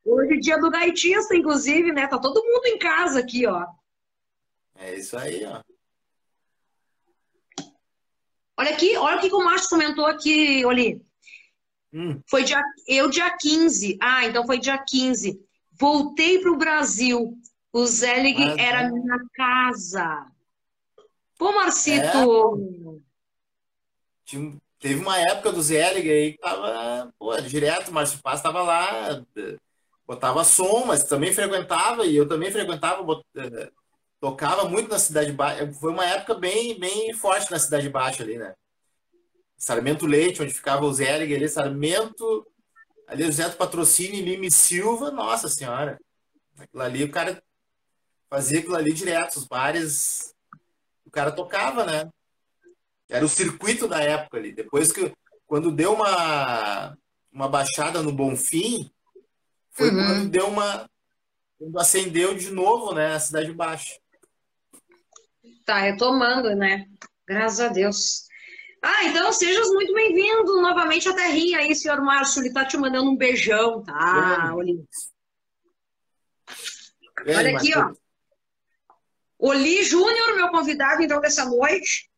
Hoje é dia do gaitista, inclusive, né? Tá todo mundo em casa aqui, ó. É isso aí, ó. Olha aqui, olha o que o Márcio comentou aqui, Oli. Hum. Foi dia, eu dia 15. Ah, então foi dia 15. Voltei para o Brasil. O Zelig ah, era minha casa. Pô, Marcito! É. Teve uma época do Zelig aí que tava, pô, direto, o Márcio Paz tava lá, botava som, mas também frequentava, e eu também frequentava, bot... Eh, tocava muito na Cidade Baixa. Foi uma época bem, bem forte na Cidade Baixa ali, né? Sarmento Leite, onde ficava o Zelig ali, Sarmento, ali o Zé do Patrocínio, Lime Silva, nossa senhora. Aquilo ali, o cara fazia aquilo ali direto, os bares, o cara tocava, né? Era o circuito da época ali. Depois que, quando deu uma, uma baixada no Bonfim, foi uhum. quando deu uma. Quando acendeu de novo, né? A Cidade Baixa. Tá retomando, né? Graças a Deus. Ah, então sejas muito bem-vindo novamente à Terrinha aí, senhor Márcio. Ele tá te mandando um beijão, tá? Olha, Olha aqui, ó. Oli Júnior, meu convidado, então, dessa noite.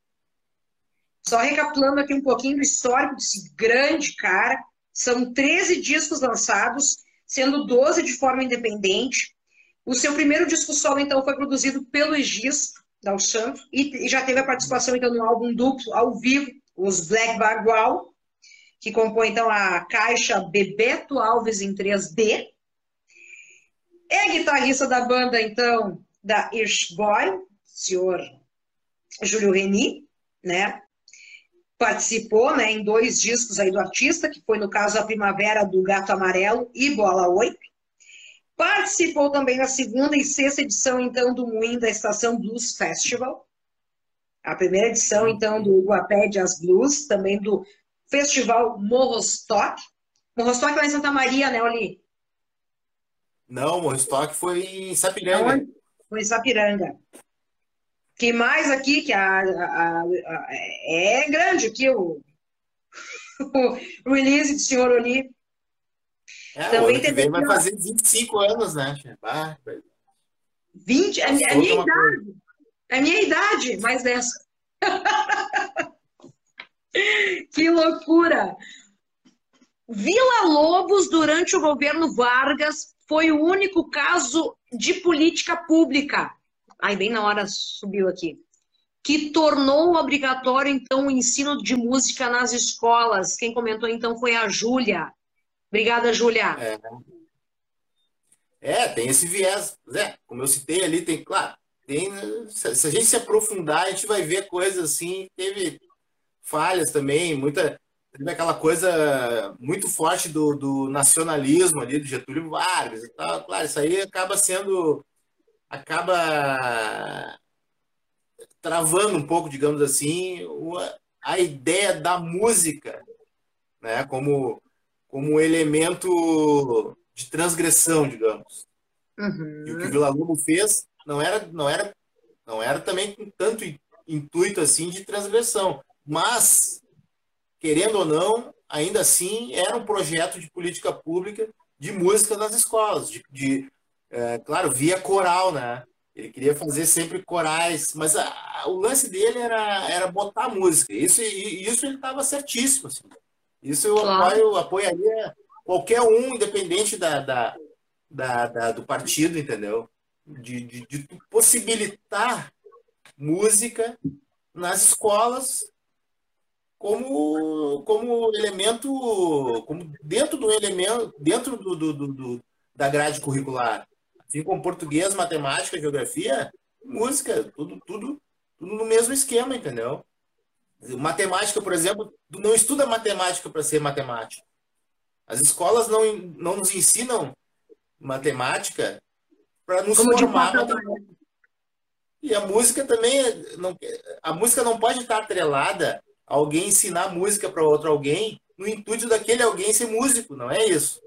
Só recapitulando aqui um pouquinho do histórico desse grande cara. São 13 discos lançados, sendo 12 de forma independente. O seu primeiro disco solo, então, foi produzido pelo Egisto, da Santo, e já teve a participação, então, no álbum duplo, ao vivo, os Black Bagual, que compõe, então, a caixa Bebeto Alves em 3D. É guitarrista da banda, então, da Irsch Boy, senhor Júlio Reni, né? participou né, em dois discos aí do artista, que foi no caso a Primavera do Gato Amarelo e Bola 8. Participou também na segunda e sexta edição, então, do Moinho da Estação Blues Festival. A primeira edição, então, do Guapé Jazz Blues, também do Festival Morrostock. Morrostock lá em Santa Maria, né, Oli? Não, Morrostock foi em Sapiranga. Foi em Sapiranga que mais aqui, que a, a, a, é grande aqui o, o release do senhor Oli. É, Também o vem vai fazer 25 anos, né? Ah, 20, é, é a minha idade. É a minha idade, mais dessa. que loucura! Vila Lobos, durante o governo Vargas, foi o único caso de política pública Aí bem na hora subiu aqui. Que tornou obrigatório, então, o ensino de música nas escolas. Quem comentou, então, foi a Júlia. Obrigada, Júlia. É. é, tem esse viés. Zé, como eu citei ali, tem, claro, tem, se a gente se aprofundar, a gente vai ver coisas assim. Teve falhas também, muita. Teve aquela coisa muito forte do, do nacionalismo ali, do Getúlio Vargas e tal. Claro, isso aí acaba sendo acaba travando um pouco, digamos assim, a ideia da música, né, como como elemento de transgressão, digamos. Uhum. E o que o Vila Lobo fez não era não era não era também com tanto intuito assim de transgressão. Mas, querendo ou não, ainda assim era um projeto de política pública de música nas escolas, de, de é, claro, via coral, né? Ele queria fazer sempre corais, mas a, a, o lance dele era, era botar música. Isso, isso ele estava certíssimo. Assim. Isso eu claro. apoio, apoiaria qualquer um, independente da, da, da, da do partido, entendeu? De, de, de, possibilitar música nas escolas como, como elemento, como dentro do elemento, dentro do, do, do da grade curricular. Assim como português, matemática, geografia, música, tudo, tudo, tudo no mesmo esquema, entendeu? Matemática, por exemplo, não estuda matemática para ser matemática. As escolas não, não nos ensinam matemática para nos Como formar. E a música também, não, a música não pode estar atrelada a alguém ensinar música para outro alguém no intuito daquele alguém ser músico, não é isso.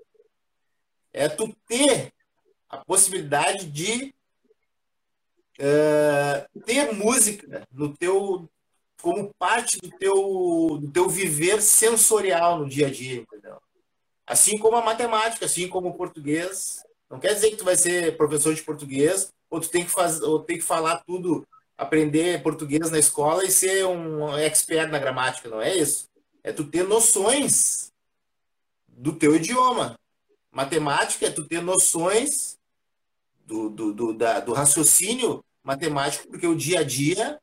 É tu ter a possibilidade de uh, ter música no teu como parte do teu, do teu viver sensorial no dia a dia, entendeu? Assim como a matemática, assim como o português. Não quer dizer que tu vai ser professor de português ou tu tem que fazer, ou tem que falar tudo, aprender português na escola e ser um expert na gramática, não é isso? É tu ter noções do teu idioma. Matemática é tu ter noções do, do, do, da, do raciocínio matemático, porque o dia a dia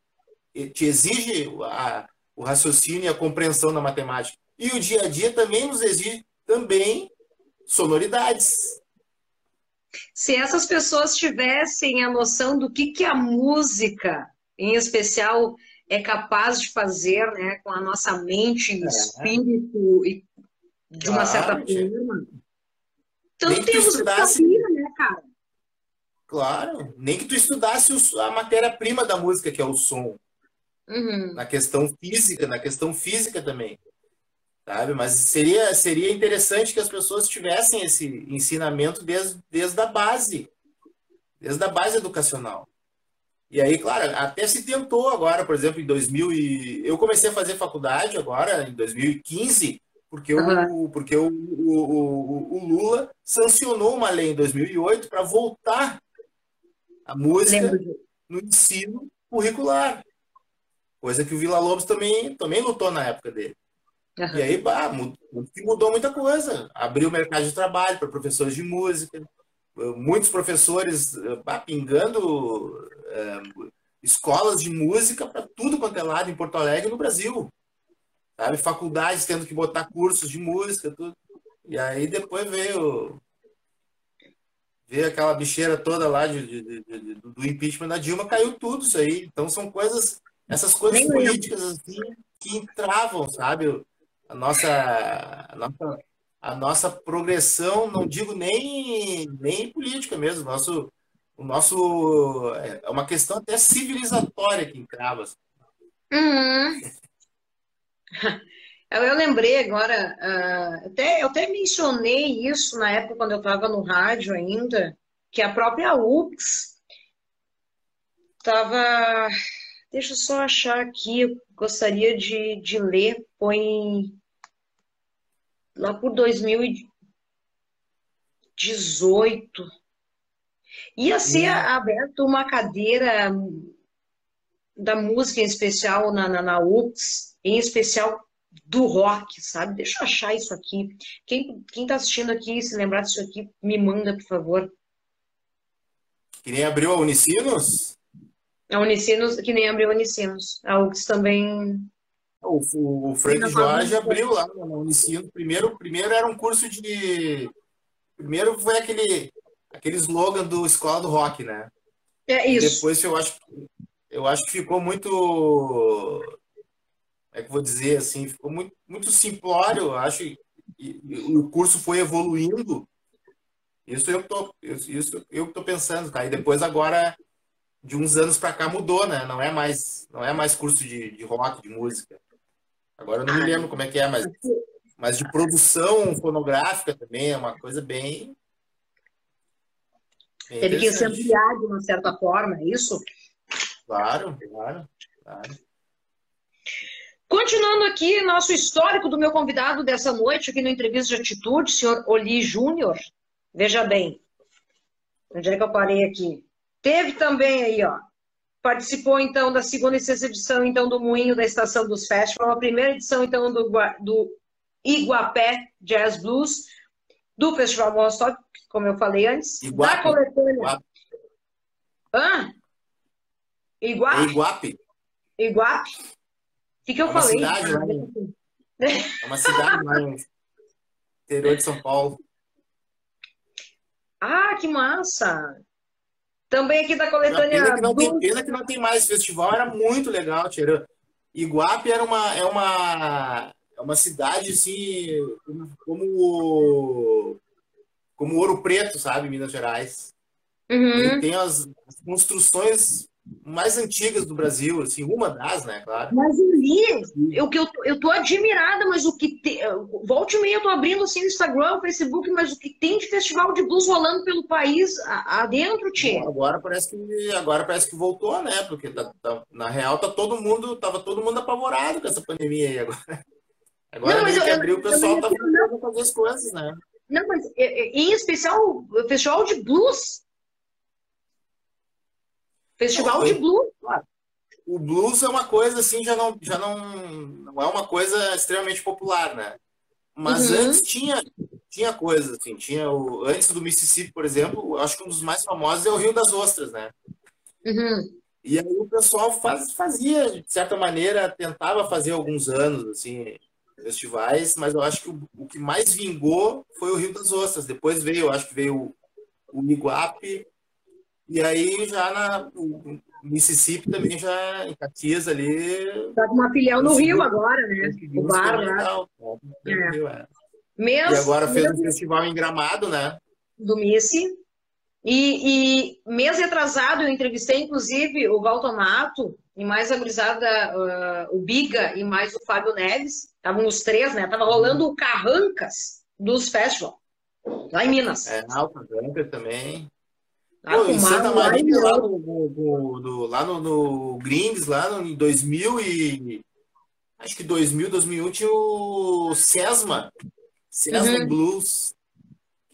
te exige a, o raciocínio e a compreensão da matemática. E o dia a dia também nos exige também sonoridades. Se essas pessoas tivessem a noção do que, que a música, em especial, é capaz de fazer né, com a nossa mente, é. espírito e de uma certa forma. Então temos que sabia, né, cara? Claro, nem que tu estudasse a matéria-prima da música, que é o som. Uhum. Na questão física, na questão física também. Sabe? Mas seria, seria interessante que as pessoas tivessem esse ensinamento desde, desde a base, desde a base educacional. E aí, claro, até se tentou agora, por exemplo, em 2000 e... eu comecei a fazer faculdade agora em 2015, porque, uhum. o, porque o, o, o, o Lula sancionou uma lei em 2008 para voltar a música no ensino curricular. Coisa que o Vila Lobos também, também lutou na época dele. Uhum. E aí, bah, mudou, mudou muita coisa. Abriu o mercado de trabalho para professores de música. Muitos professores bah, pingando é, escolas de música para tudo quanto é lado em Porto Alegre e no Brasil. Sabe? Faculdades tendo que botar cursos de música, tudo. E aí depois veio ver aquela bicheira toda lá de, de, de, do impeachment da Dilma, caiu tudo isso aí. Então são coisas, essas coisas Nem políticas assim, que entravam, sabe? A nossa, a nossa, a nossa progressão, não digo nem, nem política mesmo, nosso, o nosso é uma questão até civilizatória que entrava. Assim. Uhum. Eu, eu lembrei agora, uh, até, eu até mencionei isso na época quando eu estava no rádio ainda, que a própria UPS estava. Deixa eu só achar aqui, eu gostaria de, de ler, põe lá por 2018. Ia ser hum. aberta uma cadeira da música em especial na, na, na UPS, em especial do rock, sabe? Deixa eu achar isso aqui. Quem, quem tá assistindo aqui, se lembrar disso aqui, me manda, por favor. Que nem abriu a Unicinos? A Unicinos, que nem abriu a Unicinos. A UX também. O, o, o Frank Jorge abriu lá na Unicinos. Primeiro, primeiro era um curso de. Primeiro foi aquele, aquele slogan do Escola do Rock, né? É isso. Depois eu acho, eu acho que ficou muito é que vou dizer assim, ficou muito, muito simplório, acho, e, e, o curso foi evoluindo. Isso eu tô, isso eu tô pensando, tá? E depois agora de uns anos para cá mudou, né? Não é mais, não é mais curso de, de rock, de música. Agora eu não me lembro como é que é, mas, mas de produção fonográfica também é uma coisa bem. bem Teve que se ampliar de uma certa forma, é isso? Claro, claro. Claro. Continuando aqui, nosso histórico do meu convidado dessa noite, aqui no Entrevista de Atitude, senhor Oli Júnior. Veja bem, onde é que eu parei aqui? Teve também aí, ó, participou então da segunda e sexta edição então do Moinho da Estação dos Festivals, a primeira edição então do, do Iguapé Jazz Blues, do Festival Monstop, como eu falei antes, Iguape. da coletânea. Iguape. Hã? Iguape? Iguape. Iguape? O que, que eu É uma falei? cidade, né? É uma cidade lá no interior de São Paulo. Ah, que massa! Também aqui da Uma coletânea. Pena que, não tem, pena que não tem mais festival, era muito legal, tira. Iguape era uma, é uma, é uma cidade assim, como, como, como Ouro Preto, sabe, Minas Gerais. Uhum. Ele tem as, as construções mais antigas do Brasil, assim, uma das, né, claro. Mas eu li, eu, eu, eu tô admirada, mas o que tem. Volte e meia eu tô abrindo assim no Instagram, Facebook, mas o que tem de festival de blues rolando pelo país adentro, Tchê? Agora parece que agora parece que voltou, né? Porque tá- tá- na real tá todo mundo, tava todo mundo apavorado com essa pandemia aí agora. Agora Não, mas meio que abriu, o pessoal eu- tá fazer as coisas, né? Não, mas é, é, em especial o festival de blues. Festival Não, de blues. O blues é uma coisa assim, já não, já não, não é uma coisa extremamente popular, né? Mas Uhum. antes tinha, tinha coisa, assim, tinha o, antes do Mississippi, por exemplo, acho que um dos mais famosos é o Rio das Ostras, né? Uhum. E aí o pessoal faz, fazia, de certa maneira, tentava fazer alguns anos, assim, festivais, mas eu acho que o, o que mais vingou foi o Rio das Ostras. Depois veio, eu acho que veio o, o Iguape, e aí já na o Mississippi também já em Caxias ali. Tá com uma filial no. Rio agora, né? O bar experimentar lá. o no Rio, é. Mês, E agora fez um mês festival em Gramado, né? do Missy. E, e mês retrasado eu entrevistei, inclusive, o Valtomato e mais a gurizada, ah, o Biga e mais o Fábio Neves. Estavam os três, né? Tava rolando o Carrancas dos Festival, lá em Minas. É, Alta Branca também. Pô, em Santa em Maria, lá no, no- no- lá no, no lá no, em 2000 e... Acho que 2000, 2001 tinha o Sesma. Sesma Uhum. Blues.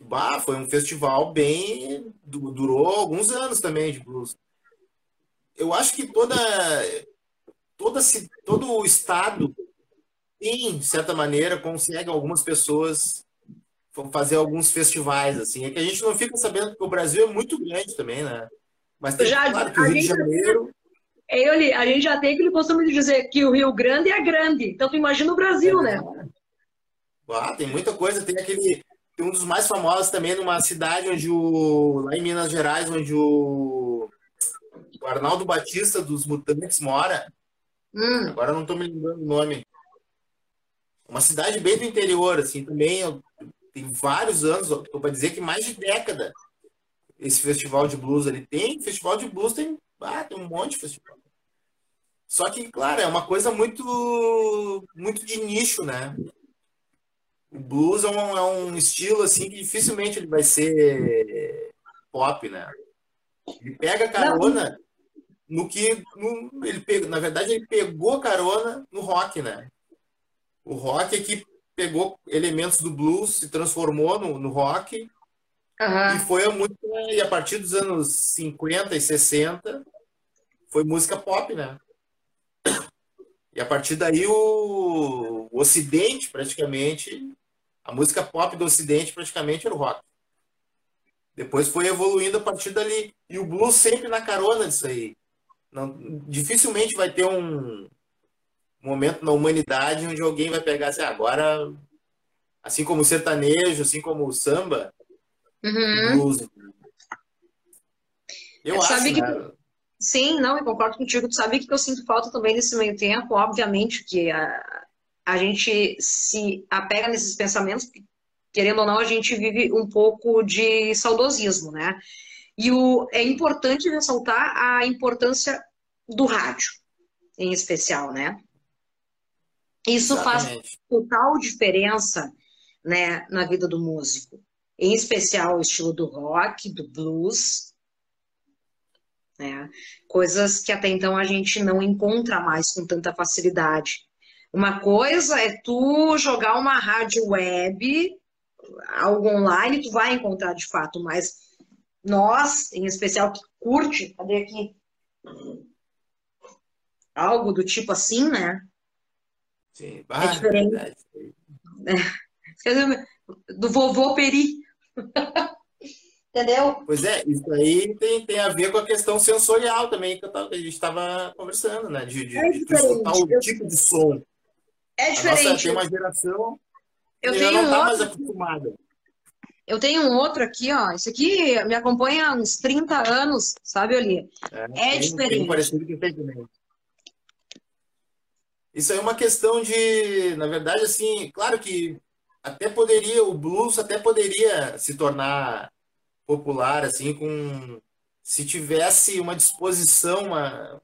Bah, foi um festival bem... du- Durou alguns anos também de blues. Eu acho que toda... toda todo o estado de certa maneira, consegue algumas pessoas fazer alguns festivais, assim. É que a gente não fica sabendo, porque o Brasil é muito grande também, né? Mas tem, Já- claro, que o Rio de Janeiro... É, a gente já tem aquele costume de dizer que o Rio Grande é grande. Então tu imagina o Brasil, né? Ah, tem muita coisa. Tem aquele... Tem um dos mais famosos também, numa cidade onde o... Lá em Minas Gerais, onde o... O Arnaldo Batista, dos Mutantes, mora. Hum, Agora eu não estou me lembrando o nome. Uma cidade bem do interior, assim, também tem vários anos, estou para dizer que mais de década, esse festival de blues ali tem. Festival de blues tem, ah, tem um monte de festival. Só que, claro, é uma coisa muito, muito de nicho, né? O blues é um, é um estilo, assim, que dificilmente ele vai ser pop, né? Ele pega carona no que no- ele pegou, na verdade ele pegou carona no rock, né? O rock é que pegou elementos do blues, se transformou no, no rock e aham. foi a música e a partir dos anos 50 e 60 foi música pop, né? E a partir daí o, o Ocidente praticamente a música pop do Ocidente praticamente era o rock. Depois foi evoluindo a partir dali e o blues sempre na carona disso aí. Não, dificilmente vai ter um momento na humanidade onde alguém vai pegar assim, "Ah, agora, assim como o sertanejo, assim como o samba, Uhum. blues. Eu acho, Sabe que- né? Sim, não, eu concordo contigo. Tu sabia que eu sinto falta também nesse meio tempo? Obviamente que a, a gente se apega nesses pensamentos, porque, querendo ou não, a gente vive um pouco de saudosismo, né? E o, é importante ressaltar a importância do rádio, em especial, né? Isso faz Exatamente. total diferença, né, na vida do músico. Em especial o estilo do rock, do blues, né? Coisas que até então a gente não encontra mais com tanta facilidade. Uma coisa é tu jogar uma rádio web, algo online, tu vai encontrar de fato, mas nós, em especial, que curte, cadê aqui? Algo do tipo assim, né? Sim, é diferente. É. Do vovô Peri. Entendeu? Pois é, isso aí tem, tem a ver com a questão sensorial também, que, tava, que a gente estava conversando, né? De, de, é de escutar o tipo de som. É diferente. Nossa, tem uma geração eu que já não está outro... mais acostumada. Eu tenho um outro aqui, ó. Esse aqui me acompanha há uns 30 anos, sabe, Oli? É, é tem, diferente. Tem parecido que tem também. Isso aí é uma questão de, na verdade, assim, claro que até poderia, o blues até poderia se tornar popular, assim, com se tivesse uma disposição uma,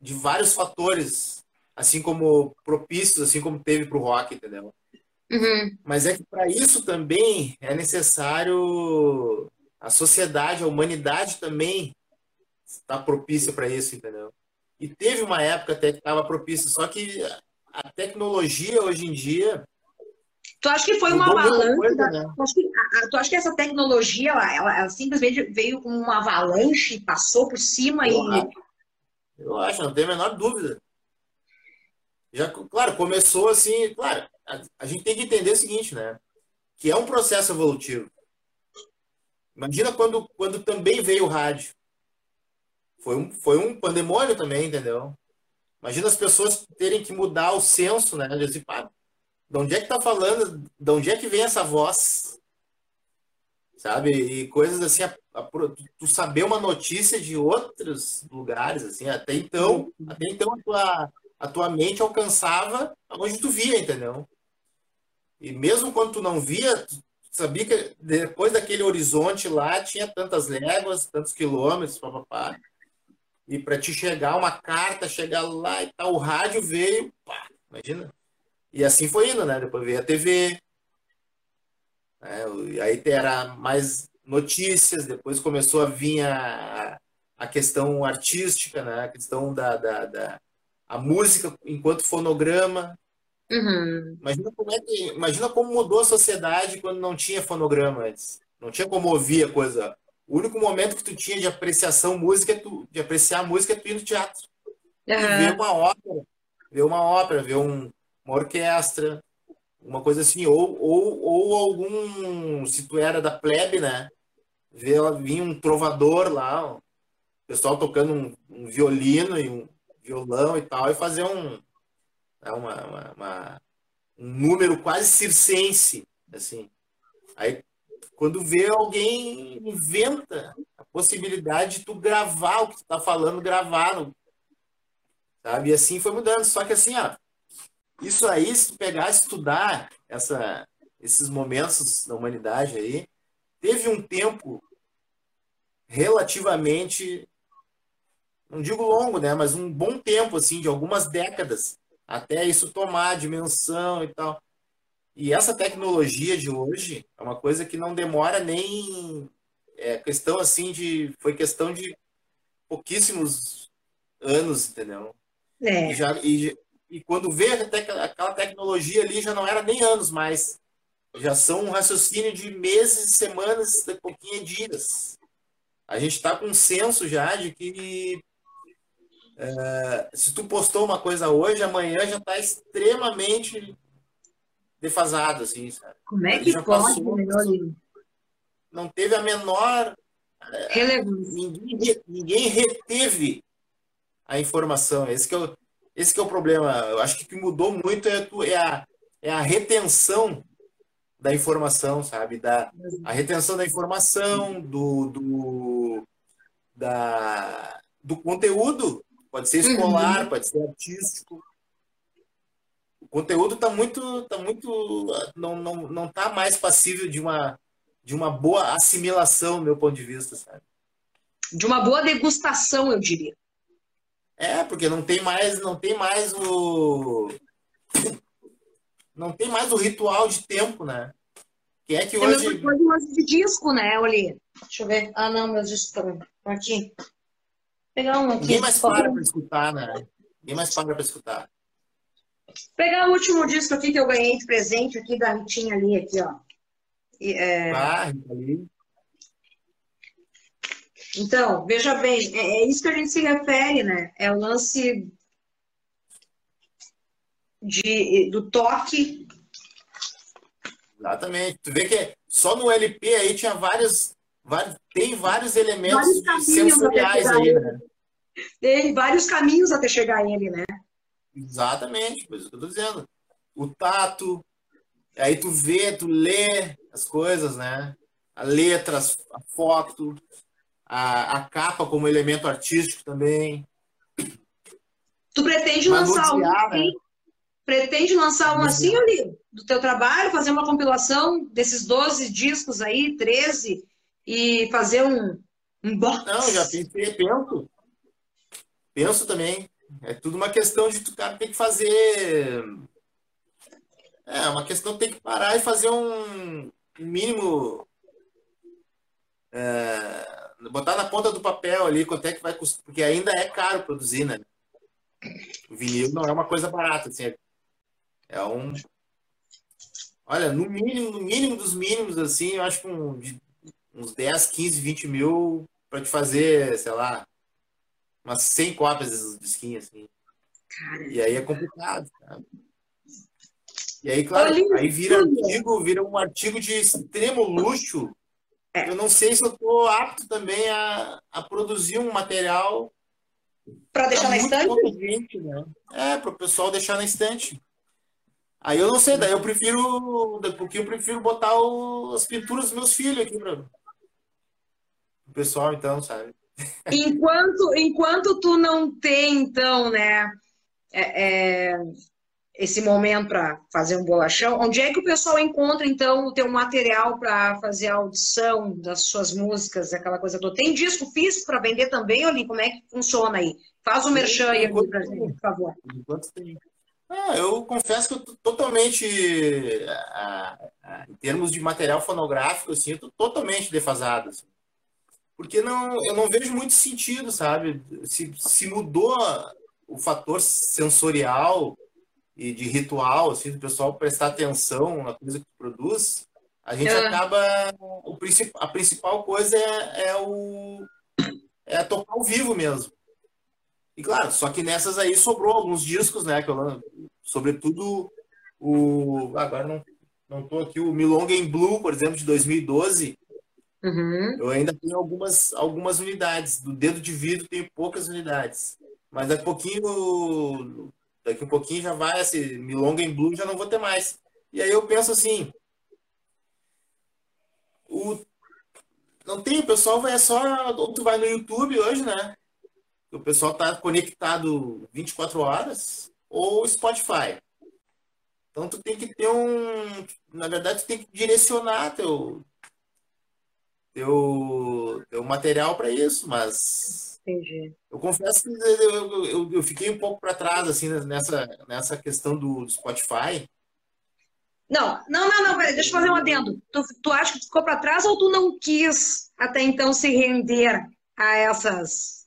de vários fatores, assim como propícios, assim como teve para o rock, entendeu? Uhum. Mas é que para isso também é necessário a sociedade, a humanidade também está propícia para isso, entendeu? E teve uma época até que estava propícia, só que a tecnologia hoje em dia Tu acha que foi uma avalanche? né? tu, acha que, tu acha que essa tecnologia, ela, ela, ela, simplesmente veio com uma avalanche, passou por cima eu e. Acho. Eu acho, não tenho a menor dúvida. Já, claro, começou assim, claro, a, a gente tem que entender o seguinte, né? Que é um processo evolutivo. Imagina quando, quando também veio o rádio. Foi um, foi um pandemônio também, entendeu? Imagina as pessoas terem que mudar o senso, né? De assim, pá, de onde é que tá falando? De onde é que vem essa voz? Sabe? E coisas assim, a, a, tu saber uma notícia de outros lugares, assim, até então, até então a tua, a tua mente alcançava onde tu via, entendeu? E mesmo quando tu não via, tu sabia que depois daquele horizonte lá tinha tantas léguas, tantos quilômetros, papapá. E para te chegar uma carta, chegar lá e tal, o rádio veio, pá, imagina, e assim foi indo, né? Depois veio a TV, né? aí era mais notícias, depois começou a vir a, a questão artística, né? A questão da, da, da a música enquanto fonograma. Uhum. Imagina, como é que, imagina como mudou a sociedade quando não tinha fonograma antes. Não tinha como ouvir a coisa. O único momento que tu tinha de apreciação música, é tu, de apreciar a música é tu ir no teatro. Uhum. ver uma ópera, ver uma ópera, ver um, uma orquestra, uma coisa assim, ou, ou, ou algum, se tu era da plebe, né? Ver vinha um trovador lá, o pessoal tocando um, um, violino e um violão e tal, e fazer um, né, uma, uma, uma, um número quase circense, assim. Aí, quando vê alguém inventa a possibilidade de tu gravar o que tu tá falando, gravar, sabe? E assim foi mudando. Só que assim, ó, isso aí, se tu pegar estudar essa, esses momentos da humanidade aí, teve um tempo relativamente, não digo longo, né, mas um bom tempo, assim, de algumas décadas, até isso tomar dimensão e tal. E essa tecnologia de hoje é uma coisa que não demora nem é questão assim de foi questão de pouquíssimos anos, entendeu? É. E, já, e, e quando vê aquela tecnologia ali, já não era nem anos mais. Já são um raciocínio de meses, semanas, de pouquinho dias. A gente está com um senso já de que é, se tu postou uma coisa hoje, amanhã já está extremamente defasado, assim, sabe? Como é que pode, passou, Não teve a menor... É, Relevância. Ninguém, ninguém reteve a informação. Esse que eu, esse que é o problema. Eu acho que o que mudou muito é, é, a, é a retenção da informação, sabe? Da, a retenção da informação, do, do, da, do conteúdo. Pode ser escolar, uhum. pode ser artístico. O conteúdo está muito, tá muito, não, não, não tá mais passível de uma, de uma boa assimilação, do meu ponto de vista, sabe? De uma boa degustação, eu diria. É, porque não tem mais, não tem mais o não tem mais o ritual de tempo, né? Que é que tem hoje coisa de disco, né, Oli? Deixa eu ver. Ah, não, meus discos estão aqui. Pegar um aqui. Ninguém mais para para escutar, né? Ninguém mais para para escutar. Pegar o último disco aqui que eu ganhei de presente aqui da Ritinha ali, aqui, ó. E, é... Ah, ali. Então, veja bem, é, é isso que a gente se refere, né? É o lance de, do toque. Exatamente. Tu vê que só no LP aí tinha vários, vários tem vários elementos vários sensoriais aí, né? Tem vários caminhos até chegar a ele, né? Exatamente, por isso que eu tô dizendo. O tato, aí tu vê, tu lê as coisas, né? A letra, a foto, a, a capa como elemento artístico também. Tu pretende lançar um assim? Pretende lançar um assim, ali, do teu trabalho, fazer uma compilação desses 12 discos aí, 13, e fazer um, um box? Não, já pensei, penso. Penso também. É tudo uma questão de tu, cara, tem que fazer. É, uma questão ter que parar e fazer um mínimo. É, botar na ponta do papel ali quanto é que vai custar, porque ainda é caro produzir, né? O vinil não é uma coisa barata, assim, é, um. Olha, no mínimo, no mínimo dos mínimos, assim, eu acho que um, uns 10, 15, 20 mil para te fazer, sei lá, umas 100 cópias desses disquinhos, assim. E aí é complicado, sabe? E aí, claro, aí vira artigo, vira um artigo de extremo luxo é. Eu não sei se eu estou apto também a, a produzir um material para deixar na estante. Gente, né? É, para o pessoal deixar na estante. Aí eu não sei, daí eu prefiro, porque eu prefiro botar o, as pinturas dos meus filhos aqui para o pessoal, então, sabe? Enquanto, enquanto tu não tem, então, né, é, é esse momento para fazer um bolachão, onde é que o pessoal encontra, então, o teu material para fazer a audição das suas músicas, aquela coisa toda? Tem disco físico para vender também, Oli? Como é que funciona aí? Faz o merchan aí pra gente, por favor. Enquanto tem. Ah, eu confesso que eu tô totalmente, em termos de material fonográfico, assim, eu tô totalmente defasado. Assim. Porque não, eu não vejo muito sentido, sabe? Se, se mudou o fator sensorial, e de ritual, assim, do pessoal prestar atenção na coisa que produz, a gente é. acaba. O, a principal coisa é, é, o. É tocar ao vivo mesmo. E claro, só que nessas aí sobrou alguns discos, né? Que eu, sobretudo o. Agora não, não tô aqui, o Milonga em Blue, por exemplo, de 2012. Uhum. Eu ainda tenho algumas, algumas unidades. Do dedo de vidro tenho poucas unidades. Mas daqui a pouquinho Daqui um pouquinho já vai, esse Milonga em Blue já não vou ter mais. E aí eu penso assim, o, não tem, o pessoal vai só, ou tu vai no YouTube hoje, né? O pessoal tá conectado 24 horas, ou Spotify. Então tu tem que ter um, na verdade tu tem que direcionar teu teu, teu material para isso, mas Entendi. Eu confesso que eu, eu, eu fiquei um pouco para trás assim nessa, nessa questão do, do, Spotify. Não, não, não, não, deixa eu fazer um adendo. Tu, tu acha que ficou para trás ou tu não quis até então se render a essas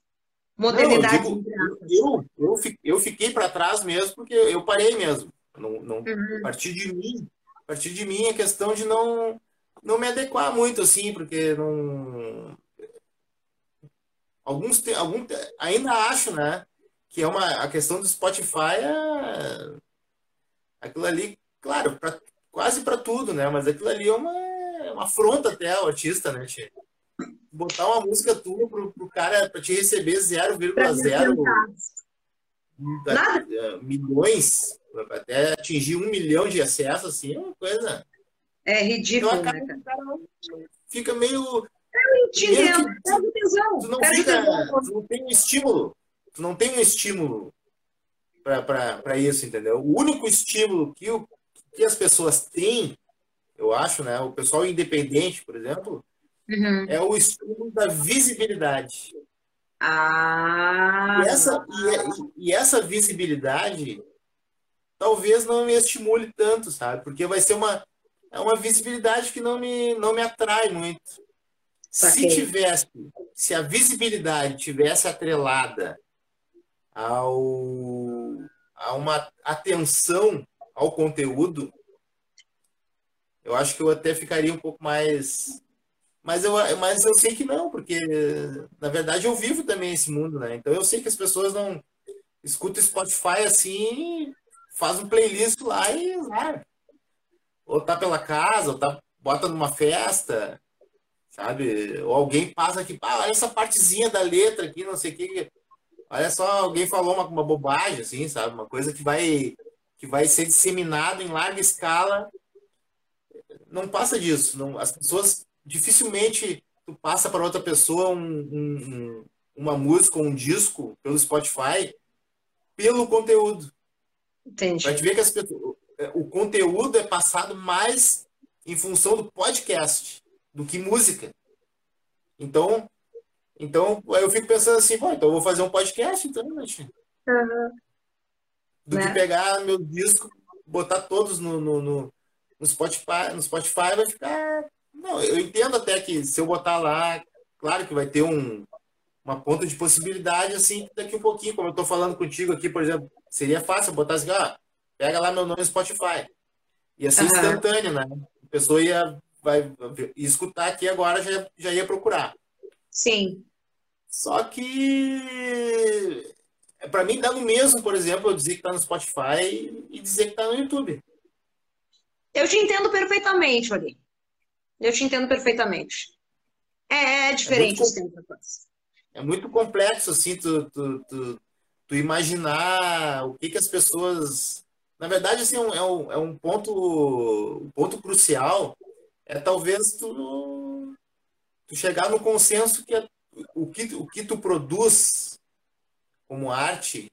modernidades? Não, eu, digo, eu, eu, eu fiquei para trás mesmo porque eu parei mesmo. Não, não, uhum. A partir de mim, a partir de mim a questão de não não me adequar muito assim, porque não Alguns, tem, algum, ainda acho, né? Que é uma, a questão do Spotify é aquilo ali, claro, pra, quase para tudo, né? Mas aquilo ali é uma, é uma afronta até ao artista, né, tia? Botar uma música tua pro, pro cara para te receber 0,0 é, milhões, até atingir um milhão de acessos, assim, é uma coisa. É ridículo, então, né, cara? fica meio te entendo. Pega tesão. Tu não, fica, tu não tem um estímulo. Tu não tem um estímulo para isso, entendeu? O único estímulo que, o, que as pessoas têm, eu acho, né? O pessoal independente, por exemplo, uhum. é o estímulo da visibilidade. Ah. E essa, e, e essa visibilidade talvez não me estimule tanto, sabe? Porque vai ser uma, é uma visibilidade que não me, não me atrai muito Se tivesse, se a visibilidade tivesse atrelada ao, a uma atenção ao conteúdo, eu acho que eu até ficaria um pouco mais. Mas eu, mas eu sei que não, porque na verdade eu vivo também esse mundo, né? Então eu sei que as pessoas não escutam Spotify assim, faz um playlist lá e lá. Ou tá pela casa, ou tá, bota numa festa, sabe? Ou alguém passa aqui, ah, olha essa partezinha da letra aqui, não sei o que. Olha só, alguém falou uma, uma bobagem, assim, sabe? Uma coisa que vai, que vai ser disseminada em larga escala. Não passa disso. Não, as pessoas dificilmente tu passa para outra pessoa um, um, uma música ou um disco pelo Spotify pelo conteúdo. Entendi. Vai te ver que as pessoas, o conteúdo é passado mais em função do podcast do que música. Então, então eu fico pensando assim, pô, então eu vou fazer um podcast, então, né, uhum. Do né? que pegar meu disco, botar todos no, no, no, no, Spotify, no Spotify vai ficar. Não, eu entendo até que se eu botar lá, claro que vai ter um, uma ponta de possibilidade, assim, daqui um pouquinho, como eu estou falando contigo aqui, por exemplo, seria fácil botar assim, ah, pega lá meu nome no Spotify. Ia ser uhum. instantâneo, né? A pessoa ia vai escutar aqui agora já, já ia procurar. Sim. Só que para mim dá no mesmo, por exemplo, eu dizer que está no Spotify e dizer que está no YouTube. Eu te entendo perfeitamente, ali. Eu te entendo perfeitamente. É, é diferente é muito, é muito complexo, assim, tu, tu, tu, tu, imaginar o que, que as pessoas. Na verdade, assim, é um, é um é ponto, um ponto crucial é talvez tu, tu chegar no consenso que o, que o que tu produz como arte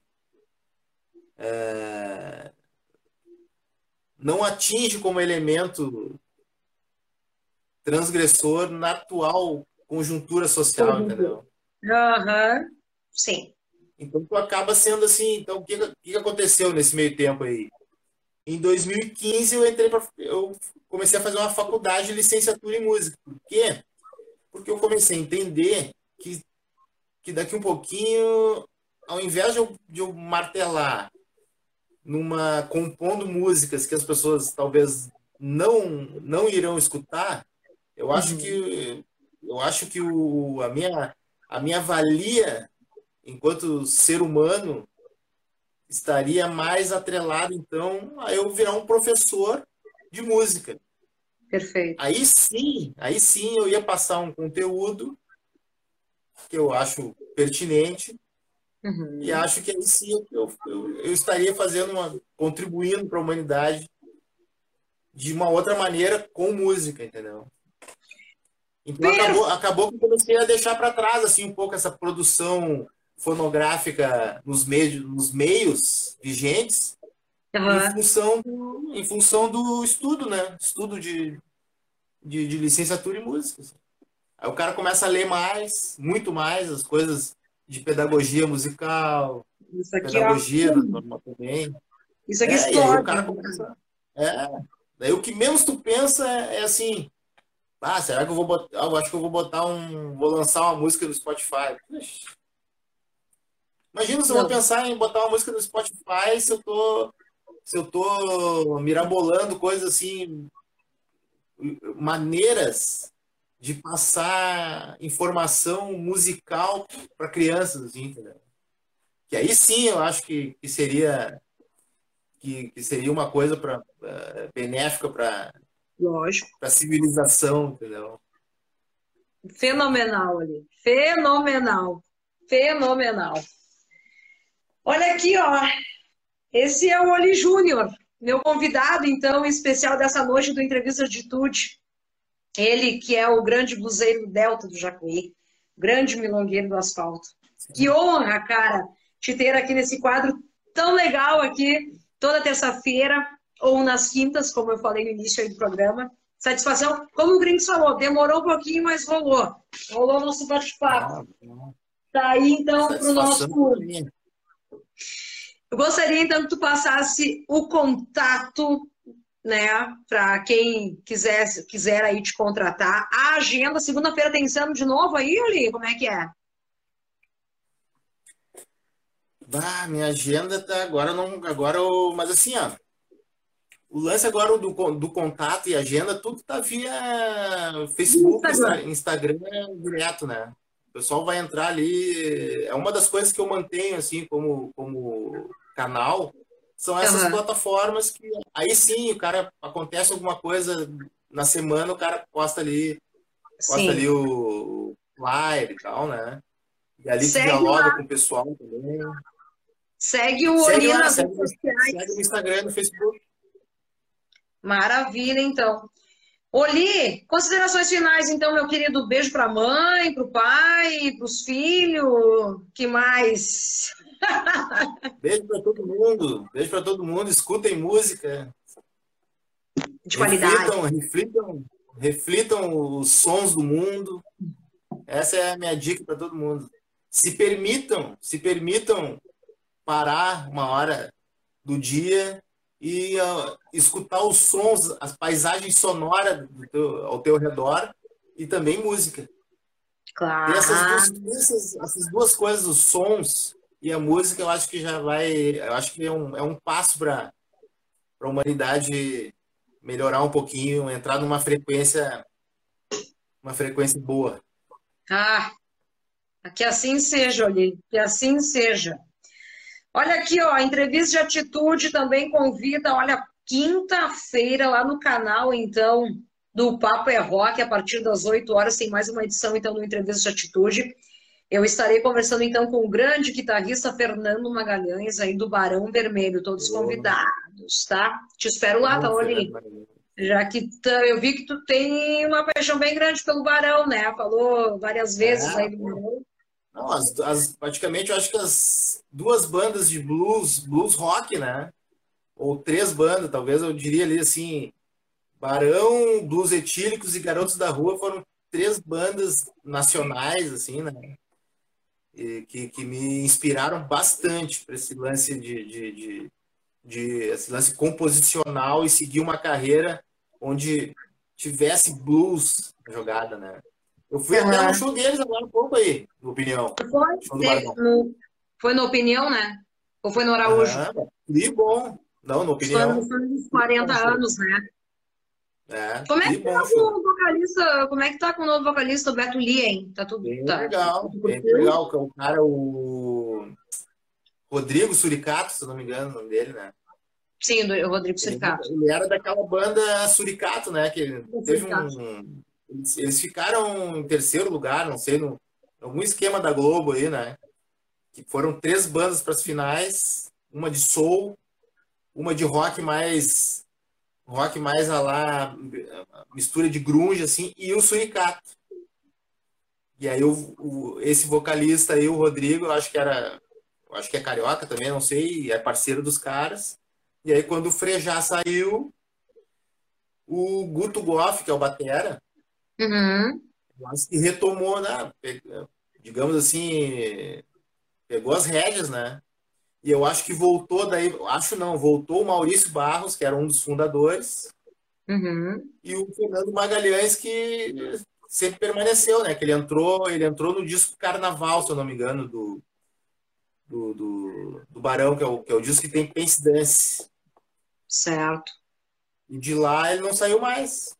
é, não atinge como elemento transgressor na atual conjuntura social, uhum. entendeu? Aham, uhum. sim. Então tu acaba sendo assim, então o que, o que aconteceu nesse meio tempo aí? Em 2015 eu entrei para eu comecei a fazer uma faculdade de licenciatura em música. Por quê? Porque eu comecei a entender que, que daqui um pouquinho, ao invés de eu, de eu martelar numa compondo músicas que as pessoas talvez não não irão escutar, eu acho uhum. que eu acho que o, a minha a minha valia enquanto ser humano estaria mais atrelado então a eu virar um professor de música. Perfeito. Aí sim, aí sim eu ia passar um conteúdo que eu acho pertinente uhum. e acho que aí sim eu, eu, eu estaria fazendo uma contribuindo para a humanidade de uma outra maneira com música, entendeu? Então acabou, acabou que eu comecei a deixar para trás assim um pouco essa produção fonográfica nos meios, nos meios vigentes Uhum. Em, função do, em função do estudo, né? Estudo de, de, de licenciatura em música. Assim. Aí o cara começa a ler mais, muito mais, as coisas de pedagogia musical, Isso aqui, pedagogia ó, também. Isso aqui é, explode. o cara começa, é, daí o que menos tu pensa é, é, assim, ah, será que eu vou botar, eu acho que eu vou botar um, vou lançar uma música no Spotify. Imagina se eu vou pensar em botar uma música no Spotify se eu tô se eu tô mirabolando coisas assim, maneiras de passar informação musical para crianças, assim, entendeu? Que aí sim eu acho que, que seria que, que seria uma coisa para uh, eh, benéfica para para a civilização, entendeu? Fenomenal ali, fenomenal, fenomenal. Olha aqui, ó, esse é o Oli Júnior, meu convidado, então, especial dessa noite do Entrevista de Tude. Ele que é o grande buzeiro do Delta do Jacuí, grande milongueiro do asfalto. Que honra, cara, te ter aqui nesse quadro tão legal aqui, toda terça-feira ou nas quintas, como eu falei no início do programa. Satisfação, como o Grinks falou, demorou um pouquinho, mas rolou. Rolou nosso bate-papo. Ah, tá aí, então, para o nosso... Eu gostaria então que tu passasse o contato né, para quem quiser, quiser aí te contratar. A agenda, segunda-feira tem exame de novo aí, Oli? Como é que é? Bah, minha agenda tá agora não agora mas assim ó o lance agora do, do contato e agenda tudo tá via Facebook Instagram. Instagram direto né o pessoal vai entrar ali é uma das coisas que eu mantenho assim como como canal são essas uhum. plataformas que aí sim o cara acontece alguma coisa na semana o cara posta ali posta sim. ali o flyer e tal né e ali Segue dialoga lá. com o pessoal também Segue o Oli nas redes sociais. Segue no Instagram, no Facebook. Maravilha, então. Oli, considerações finais, então, meu querido. Beijo para a mãe, para o pai, para os filhos. que mais? Beijo para todo mundo. Beijo para todo mundo. Escutem música. De qualidade. Reflitam, reflitam, reflitam os sons do mundo. Essa é a minha dica para todo mundo. Se permitam, se permitam parar uma hora do dia e uh, escutar os sons, as paisagens sonoras teu, ao teu redor e também música. Claro. E essas duas, essas, essas duas coisas, os sons e a música, eu acho que já vai, eu acho que é um, é um passo para a humanidade melhorar um pouquinho, entrar numa frequência, uma frequência boa. Ah, que assim seja, Oli, que assim seja. Olha aqui, ó, entrevista de atitude também convida, olha, quinta-feira lá no canal, então, do Papo é Rock, a partir das 8 horas, tem mais uma edição, então, do Entrevista de Atitude. Eu estarei conversando, então, com o grande guitarrista Fernando Magalhães, aí do Barão Vermelho, todos convidados, tá? Te espero lá, tá, Oli? Já que eu vi que tu tem uma paixão bem grande pelo Barão, né? Falou várias vezes é, aí do Barão. Não, as, as, praticamente eu acho que as duas bandas de blues, blues rock, né? Ou três bandas, talvez eu diria ali assim, Barão, Blues Etílicos e Garotos da Rua foram três bandas nacionais, assim, né? E que, que me inspiraram bastante para esse lance de, de, de, de, esse lance composicional e seguir uma carreira onde tivesse blues jogada, né? Eu fui uhum. até no show deles agora um pouco aí, no Opinião. Foi, no, foi no Opinião, né? Ou foi no Araújo? Ah, que bom. Não, no Opinião. Nos 40 anos, né? É, como é que, que tá com o vocalista? Como é que tá com o novo vocalista, o Beto Lee, hein? Tá tudo bem tá, legal, tudo bem legal. O cara, o Rodrigo Suricato, se não me engano, o nome dele, né? Sim, o Rodrigo Suricato. Ele, ele era daquela banda Suricato, né? Que teve um, eles, eles ficaram em terceiro lugar, não sei, no algum esquema da Globo aí, né? Que foram três bandas para as finais, uma de soul, uma de rock mais rock mais a lá mistura de grunge assim e o suricato. E aí o, o, esse vocalista aí, o Rodrigo, eu acho que era, acho que é carioca também, não sei, é parceiro dos caras. E aí quando o Frejá saiu, o Guto Goff, que é o batera, Uhum. Mas que retomou, né? Digamos assim, pegou as rédeas, né? E eu acho que voltou daí, acho não, voltou o Maurício Barros, que era um dos fundadores, uhum. e o Fernando Magalhães, que sempre permaneceu, né? Que ele entrou, ele entrou no disco Carnaval, se eu não me engano, do, do, do, do Barão, que é, o, que é o disco que tem Pense Dance. Certo. E de lá ele não saiu mais.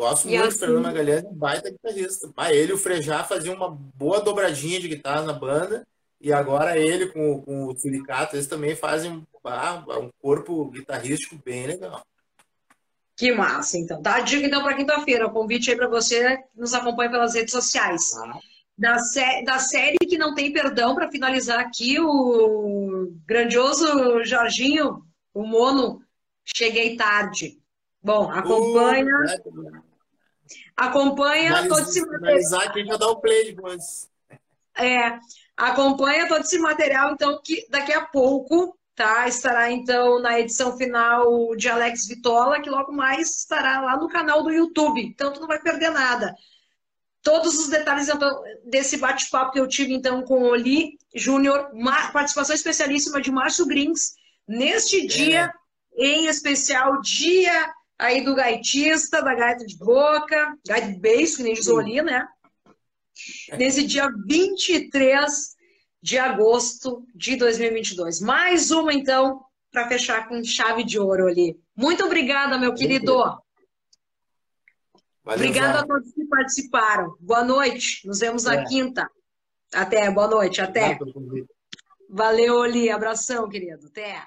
Gosto e muito assim... do Fernando Magalhães, um baita guitarrista. Ah, ele e o Frejá faziam uma boa dobradinha de guitarra na banda, e agora ele com, com o Suricato, eles também fazem ah, um corpo guitarrístico bem legal. Que massa, então. Tá a dica, então, para quinta-feira. O convite aí para você que nos acompanha pelas redes sociais. Ah. Da, sé da série que não tem perdão, para finalizar aqui, o grandioso Jorginho, o Mono, Cheguei Tarde. Bom, acompanha. Uh, Acompanha Mas, todo esse material. aqui já dá o play depois. É, acompanha todo esse material, então, que daqui a pouco tá? Estará então na edição final de Alex Vitola, que logo mais estará lá no canal do YouTube. Então tu não vai perder nada. Todos os detalhes então, desse bate-papo que eu tive então com o Oli Júnior, participação especialíssima de Márcio Grins, neste dia em especial dia aí do gaitista, da gaita de boca, gaita de beijo, que nem diz Oli, né? Nesse dia 23 de agosto de 2022. Mais uma, então, para fechar com chave de ouro ali. Muito obrigada, meu querido. Valeu, Obrigada a todos que participaram. Boa noite. Nos vemos na é. quinta. Até, boa noite, até. Valeu, Oli. Abração, querido. Até.